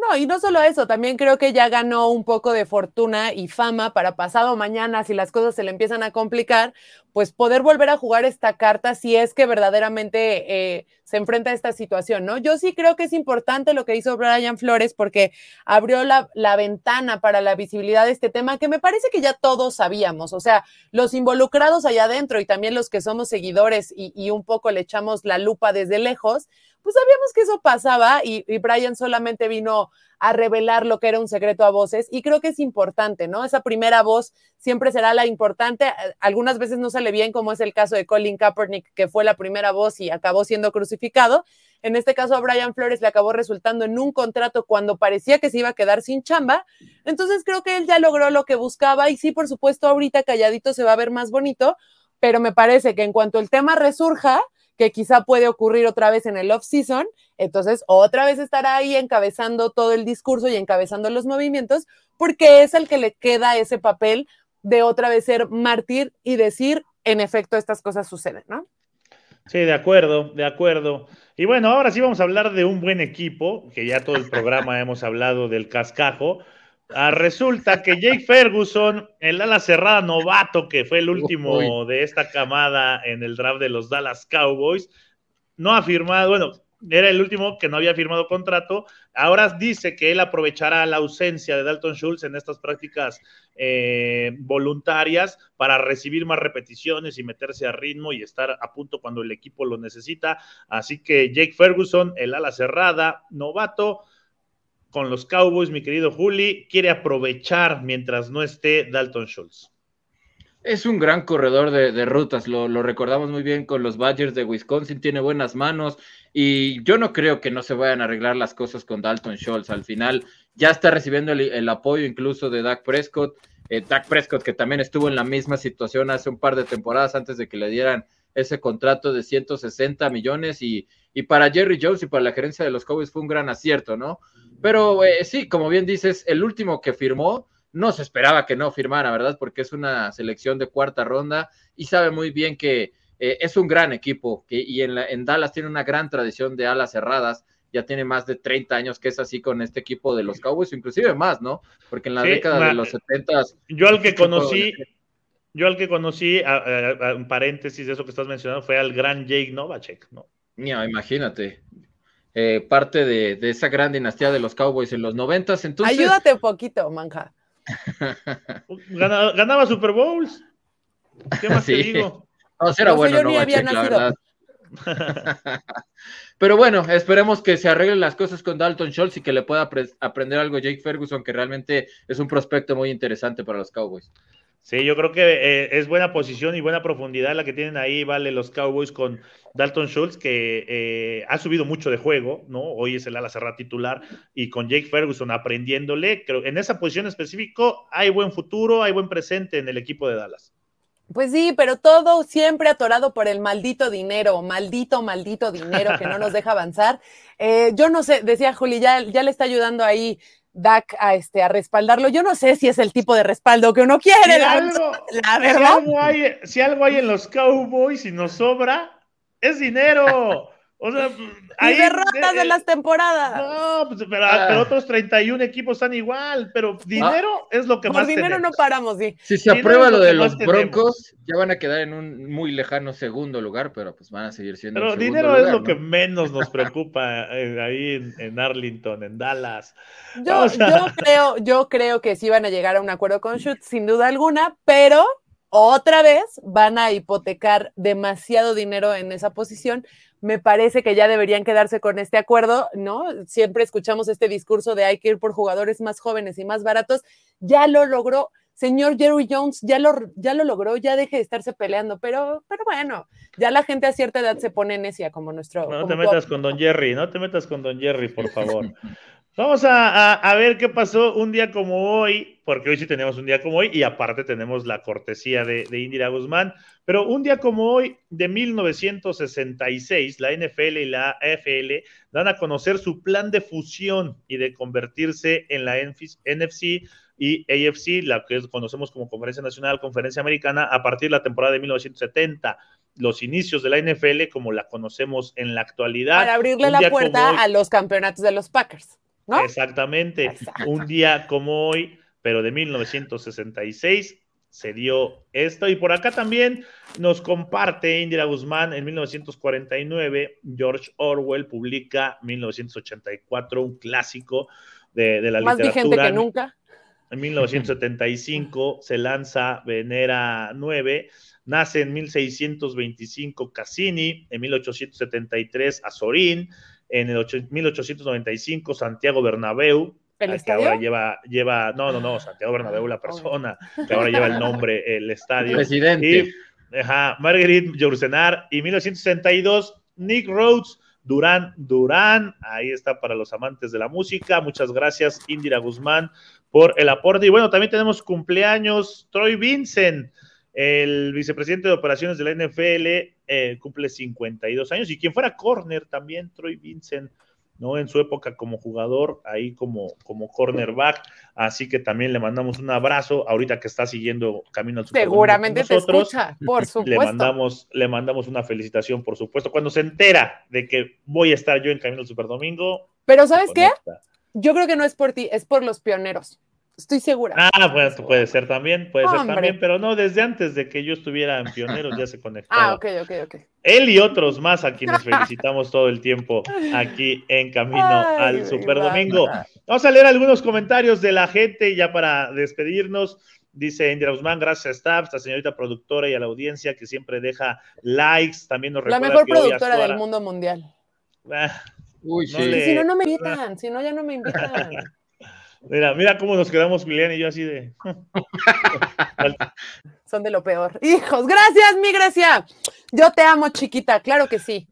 No, y no solo eso, también creo que ya ganó un poco de fortuna y fama para pasado mañana, si las cosas se le empiezan a complicar, pues poder volver a jugar esta carta si es que verdaderamente eh, se enfrenta a esta situación, ¿no? Yo sí creo que es importante lo que hizo Brian Flores porque abrió la, ventana para la visibilidad de este tema que me parece que ya todos sabíamos, o sea, los involucrados allá adentro y también los que somos seguidores y, y un poco le echamos la lupa desde lejos, pues sabíamos que eso pasaba y, Brian solamente vino a revelar lo que era un secreto a voces y creo que es importante, ¿no? Esa primera voz siempre será la importante. Algunas veces no sale bien, como es el caso de Colin Kaepernick, que fue la primera voz y acabó siendo crucificado. En este caso a Brian Flores le acabó resultando en un contrato cuando parecía que se iba a quedar sin chamba. Entonces creo que él ya logró lo que buscaba y sí, por supuesto, ahorita calladito se va a ver más bonito, pero me parece que en cuanto el tema resurja, que quizá puede ocurrir otra vez en el off-season, entonces otra vez estará ahí encabezando todo el discurso y encabezando los movimientos, porque es el que le queda ese papel de otra vez ser mártir y decir, en efecto, estas cosas suceden, ¿no? Sí, de acuerdo, de acuerdo. Y bueno, ahora sí vamos a hablar de un buen equipo, que ya todo el programa hemos hablado del cascajo. Ah, resulta que Jake Ferguson, el ala cerrada novato, que fue el último de esta camada en el draft de los Dallas Cowboys, no ha firmado, bueno, era el último que no había firmado contrato. Ahora dice que él aprovechará la ausencia de Dalton Schultz en estas prácticas eh, voluntarias para recibir más repeticiones y meterse a ritmo y estar a punto cuando el equipo lo necesita. Así que Jake Ferguson, el ala cerrada, novato, con los Cowboys, mi querido Juli, quiere aprovechar mientras no esté Dalton Schultz. Es un gran corredor de, rutas, lo, recordamos muy bien con los Badgers de Wisconsin, tiene buenas manos y yo no creo que no se vayan a arreglar las cosas con Dalton Schultz. Al final ya está recibiendo el, apoyo incluso de Dak Prescott, eh, Dak Prescott que también estuvo en la misma situación hace un par de temporadas antes de que le dieran ese contrato de 160 millones y, y para Jerry Jones y para la gerencia de los Cowboys fue un gran acierto, ¿no? Pero eh, sí, como bien dices, el último que firmó no se esperaba que no firmara, ¿verdad? Porque es una selección de cuarta ronda y sabe muy bien que eh, es un gran equipo que, y en, en, Dallas tiene una gran tradición de alas cerradas. Ya tiene más de 30 años que es así con este equipo de los Cowboys, inclusive más, ¿no? Porque en la década de los 70 Yo al que conocí, yo al que conocí, en paréntesis de eso que estás mencionando, fue al gran Jake Novacek, ¿no? Ya, imagínate. Eh, parte de, esa gran dinastía de los Cowboys en los 90 entonces... Ayúdate un poquito, manja. ganaba, Super Bowls. ¿Qué más te digo? No, era bueno, no, la verdad. Pero bueno, esperemos que se arreglen las cosas con Dalton Schultz y que le pueda aprender algo Jake Ferguson, que realmente es un prospecto muy interesante para los Cowboys. Sí, yo creo que eh, es buena posición y buena profundidad la que tienen ahí, vale, los Cowboys con Dalton Schultz, que eh, ha subido mucho de juego, ¿no? Hoy es el ala cerrada titular y con Jake Ferguson aprendiéndole, creo en esa posición específico hay buen futuro, hay buen presente en el equipo de Dallas. Pues sí, pero todo siempre atorado por el maldito dinero, maldito, maldito dinero que no nos deja avanzar. Eh, yo no sé, decía Juli, ya, ya le está ayudando ahí Dak a, este, a respaldarlo. Yo no sé si es el tipo de respaldo que uno quiere. la, verdad. Si algo, hay, si algo hay en los Cowboys y nos sobra, es dinero. O sea, y derrotas de, las temporadas. No, pues, pero, ah. otros 31 equipos están igual, pero dinero es lo que Por más dinero no paramos, sí. Si se aprueba lo, de los Broncos, ya van a quedar en un muy lejano segundo lugar, pero pues van a seguir siendo. Pero dinero es lo que menos nos preocupa eh, ahí en, Arlington, en Dallas. Yo, yo, creo, yo creo que sí van a llegar a un acuerdo con Shoot, sin duda alguna, pero otra vez van a hipotecar demasiado dinero en esa posición me parece que ya deberían quedarse con este acuerdo, ¿no? Siempre escuchamos este discurso de hay que ir por jugadores más jóvenes y más baratos. Ya lo logró. Señor Jerry Jones ya lo, ya lo logró, ya deje de estarse peleando, pero, pero bueno, ya la gente a cierta edad se pone necia como nuestro. No te metas con Don Jerry, no te metas con Don Jerry, por favor. Vamos a, ver qué pasó un día como hoy, porque hoy sí tenemos un día como hoy y aparte tenemos la cortesía de, de Indira Guzmán, pero un día como hoy de 1966, la NFL y la AFL dan a conocer su plan de fusión y de convertirse en la NFC y AFC, la que conocemos como Conferencia Nacional, Conferencia Americana, a partir de la temporada de 1970 los inicios de la NFL como la conocemos en la actualidad. Para abrirle la puerta a los campeonatos de los Packers. Exactamente. Un día como hoy, pero de 1966, se dio esto. Y por acá también nos comparte Indira Guzmán en 1949. George Orwell publica 1984, un clásico de, de la Más literatura. Más vigente que nunca. En 1975 se lanza Venera 9. Nace en 1625 Cassini, en 1873 Azorín, en el 1895 Santiago Bernabéu, que ahora lleva, lleva, no, no, no, Santiago Bernabéu, la persona, que ahora lleva el nombre, el estadio. Presidente. Y, ajá, Marguerite Yourcenar, y 1962, Nick Rhodes, Durán, Durán, ahí está para los amantes de la música. Muchas gracias, Indira Guzmán, por el aporte. Y bueno, también tenemos cumpleaños, Troy Vincent, el vicepresidente de operaciones de la NFL, eh, cumple 52 años y quien fuera corner también, Troy Vincent, ¿no? En su época como jugador, ahí como, como cornerback. Así que también le mandamos un abrazo ahorita que está siguiendo Camino al Super Seguramente te escucha, por supuesto. Le mandamos, le mandamos una felicitación, por supuesto. Cuando se entera de que voy a estar yo en Camino al Super Domingo. Pero ¿sabes qué? Yo creo que no es por ti, es por los pioneros. Estoy segura. Ah, pues puede ser también, puede ser también, pero no, desde antes de que yo estuviera en Pioneros ya se conectó. Ah, ok, ok, ok. Él y otros más a quienes felicitamos todo el tiempo aquí en Camino al Super Domingo. Vamos a leer algunos comentarios de la gente ya para despedirnos. Dice Indira Guzmán, gracias a staff, a señorita productora y a la audiencia que siempre deja likes. También nos La mejor productora del mundo mundial. Ah, Uy, sí. Si no, no me invitan. Si no, ya no me invitan. Mira, mira cómo nos quedamos Julián y yo así de. Son de lo peor. Hijos, gracias, mi Grecia. Yo te amo, chiquita, claro que sí.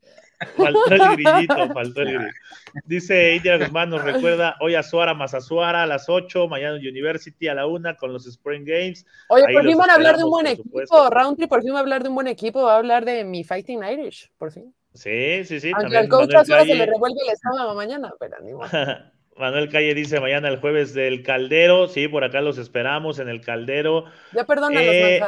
Faltó el grillito, faltó el grillito. Dice India Guzmán, nos recuerda hoy a Suara Mazazuara a las 8, mañana University a la 1 con los Spring Games. Oye, por fin van a hablar de un buen equipo. Roundtree por fin va a hablar de un buen equipo, va a hablar de mi Fighting Irish, por fin. Sí, sí, sí. Aunque al coach Azuara se le revuelve el estómago mañana, pero ni Manuel Calle dice mañana el jueves del Caldero. Sí, por acá los esperamos en el Caldero. Ya perdónalos, eh,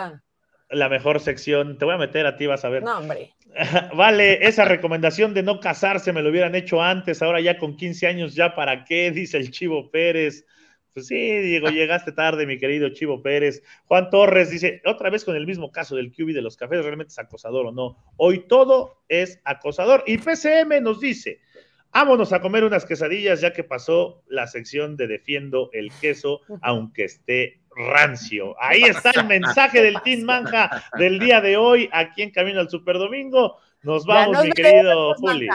La mejor sección. Te voy a meter a ti, vas a ver. No, hombre. vale, esa recomendación de no casarse me lo hubieran hecho antes. Ahora ya con 15 años, ¿ya para qué? Dice el Chivo Pérez. Pues sí, Diego, llegaste tarde, mi querido Chivo Pérez. Juan Torres dice, otra vez con el mismo caso del QB de los cafés, ¿realmente es acosador o no? Hoy todo es acosador. Y PCM nos dice, Vámonos a comer unas quesadillas ya que pasó la sección de defiendo el queso, aunque esté rancio. Ahí está el mensaje del Team Manja del día de hoy, aquí en Camino al Super Domingo. Nos vamos, mi querido Juli.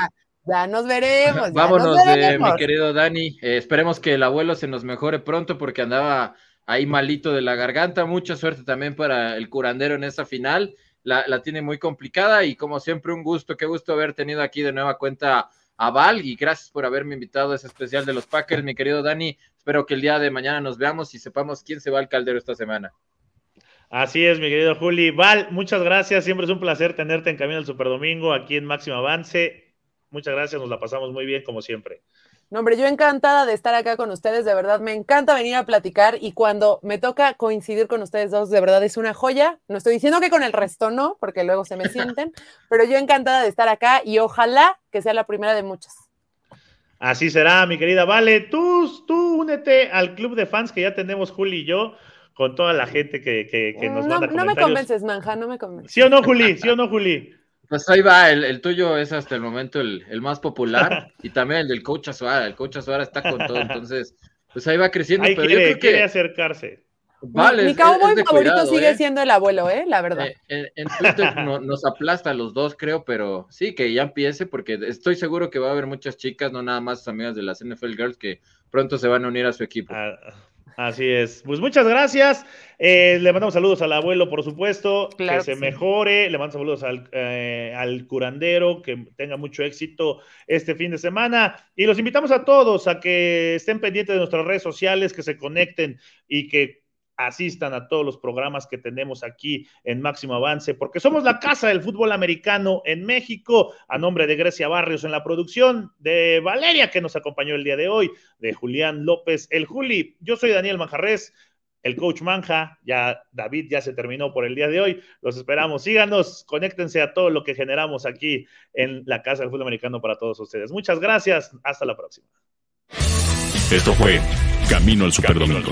Ya nos veremos. Vámonos, mi querido Dani. Eh, esperemos que el abuelo se nos mejore pronto porque andaba ahí malito de la garganta. Mucha suerte también para el curandero en esta final. La, la tiene muy complicada y como siempre un gusto, qué gusto haber tenido aquí de nueva cuenta a Val y gracias por haberme invitado a ese especial de los Packers, mi querido Dani. Espero que el día de mañana nos veamos y sepamos quién se va al caldero esta semana. Así es, mi querido Juli. Val, muchas gracias. Siempre es un placer tenerte en Camino al Superdomingo aquí en Máximo Avance. Muchas gracias, nos la pasamos muy bien como siempre. No, hombre, yo encantada de estar acá con ustedes, de verdad, me encanta venir a platicar y cuando me toca coincidir con ustedes dos, de verdad es una joya. No estoy diciendo que con el resto no, porque luego se me sienten, pero yo encantada de estar acá y ojalá que sea la primera de muchas. Así será, mi querida Vale. Tú, tú únete al club de fans que ya tenemos Juli y yo, con toda la gente que, que, que nos no, manda No me convences, Manja, no me convences. ¿Sí o no, Juli? ¿Sí o no, Juli? Pues ahí va, el, tuyo es hasta el momento el, más popular y también el del coach Azuara, el coach Azuara está con todo, entonces pues ahí va creciendo. pero quiere, yo quiere acercarse. Vale, mi, cowboy favorito sigue ¿eh? siendo el abuelo, ¿eh? La verdad. Eh, en, Twitter nos aplasta a los dos, creo, pero sí, que ya empiece, porque estoy seguro que va a haber muchas chicas, no nada más amigas de las NFL Girls, que pronto se van a unir a su equipo. Ah, Así es. Pues muchas gracias. Eh, le mandamos saludos al abuelo, por supuesto. que se mejore. Le mandamos saludos al, eh, al, curandero. Que tenga mucho éxito este fin de semana. Y los invitamos a todos a que estén pendientes de nuestras redes sociales, que se conecten y que asistan a todos los programas que tenemos aquí en Máximo Avance, porque somos la casa del fútbol americano en México, a nombre de Grecia Barrios en la producción, de Valeria que nos acompañó el día de hoy, de Julián López, el Juli, yo soy Daniel Manjarres, el coach Manja, ya David ya se terminó por el día de hoy, los esperamos, síganos, conéctense a todo lo que generamos aquí en la casa del fútbol americano para todos ustedes. Muchas gracias, hasta la próxima. Esto fue Camino al Superdomingo,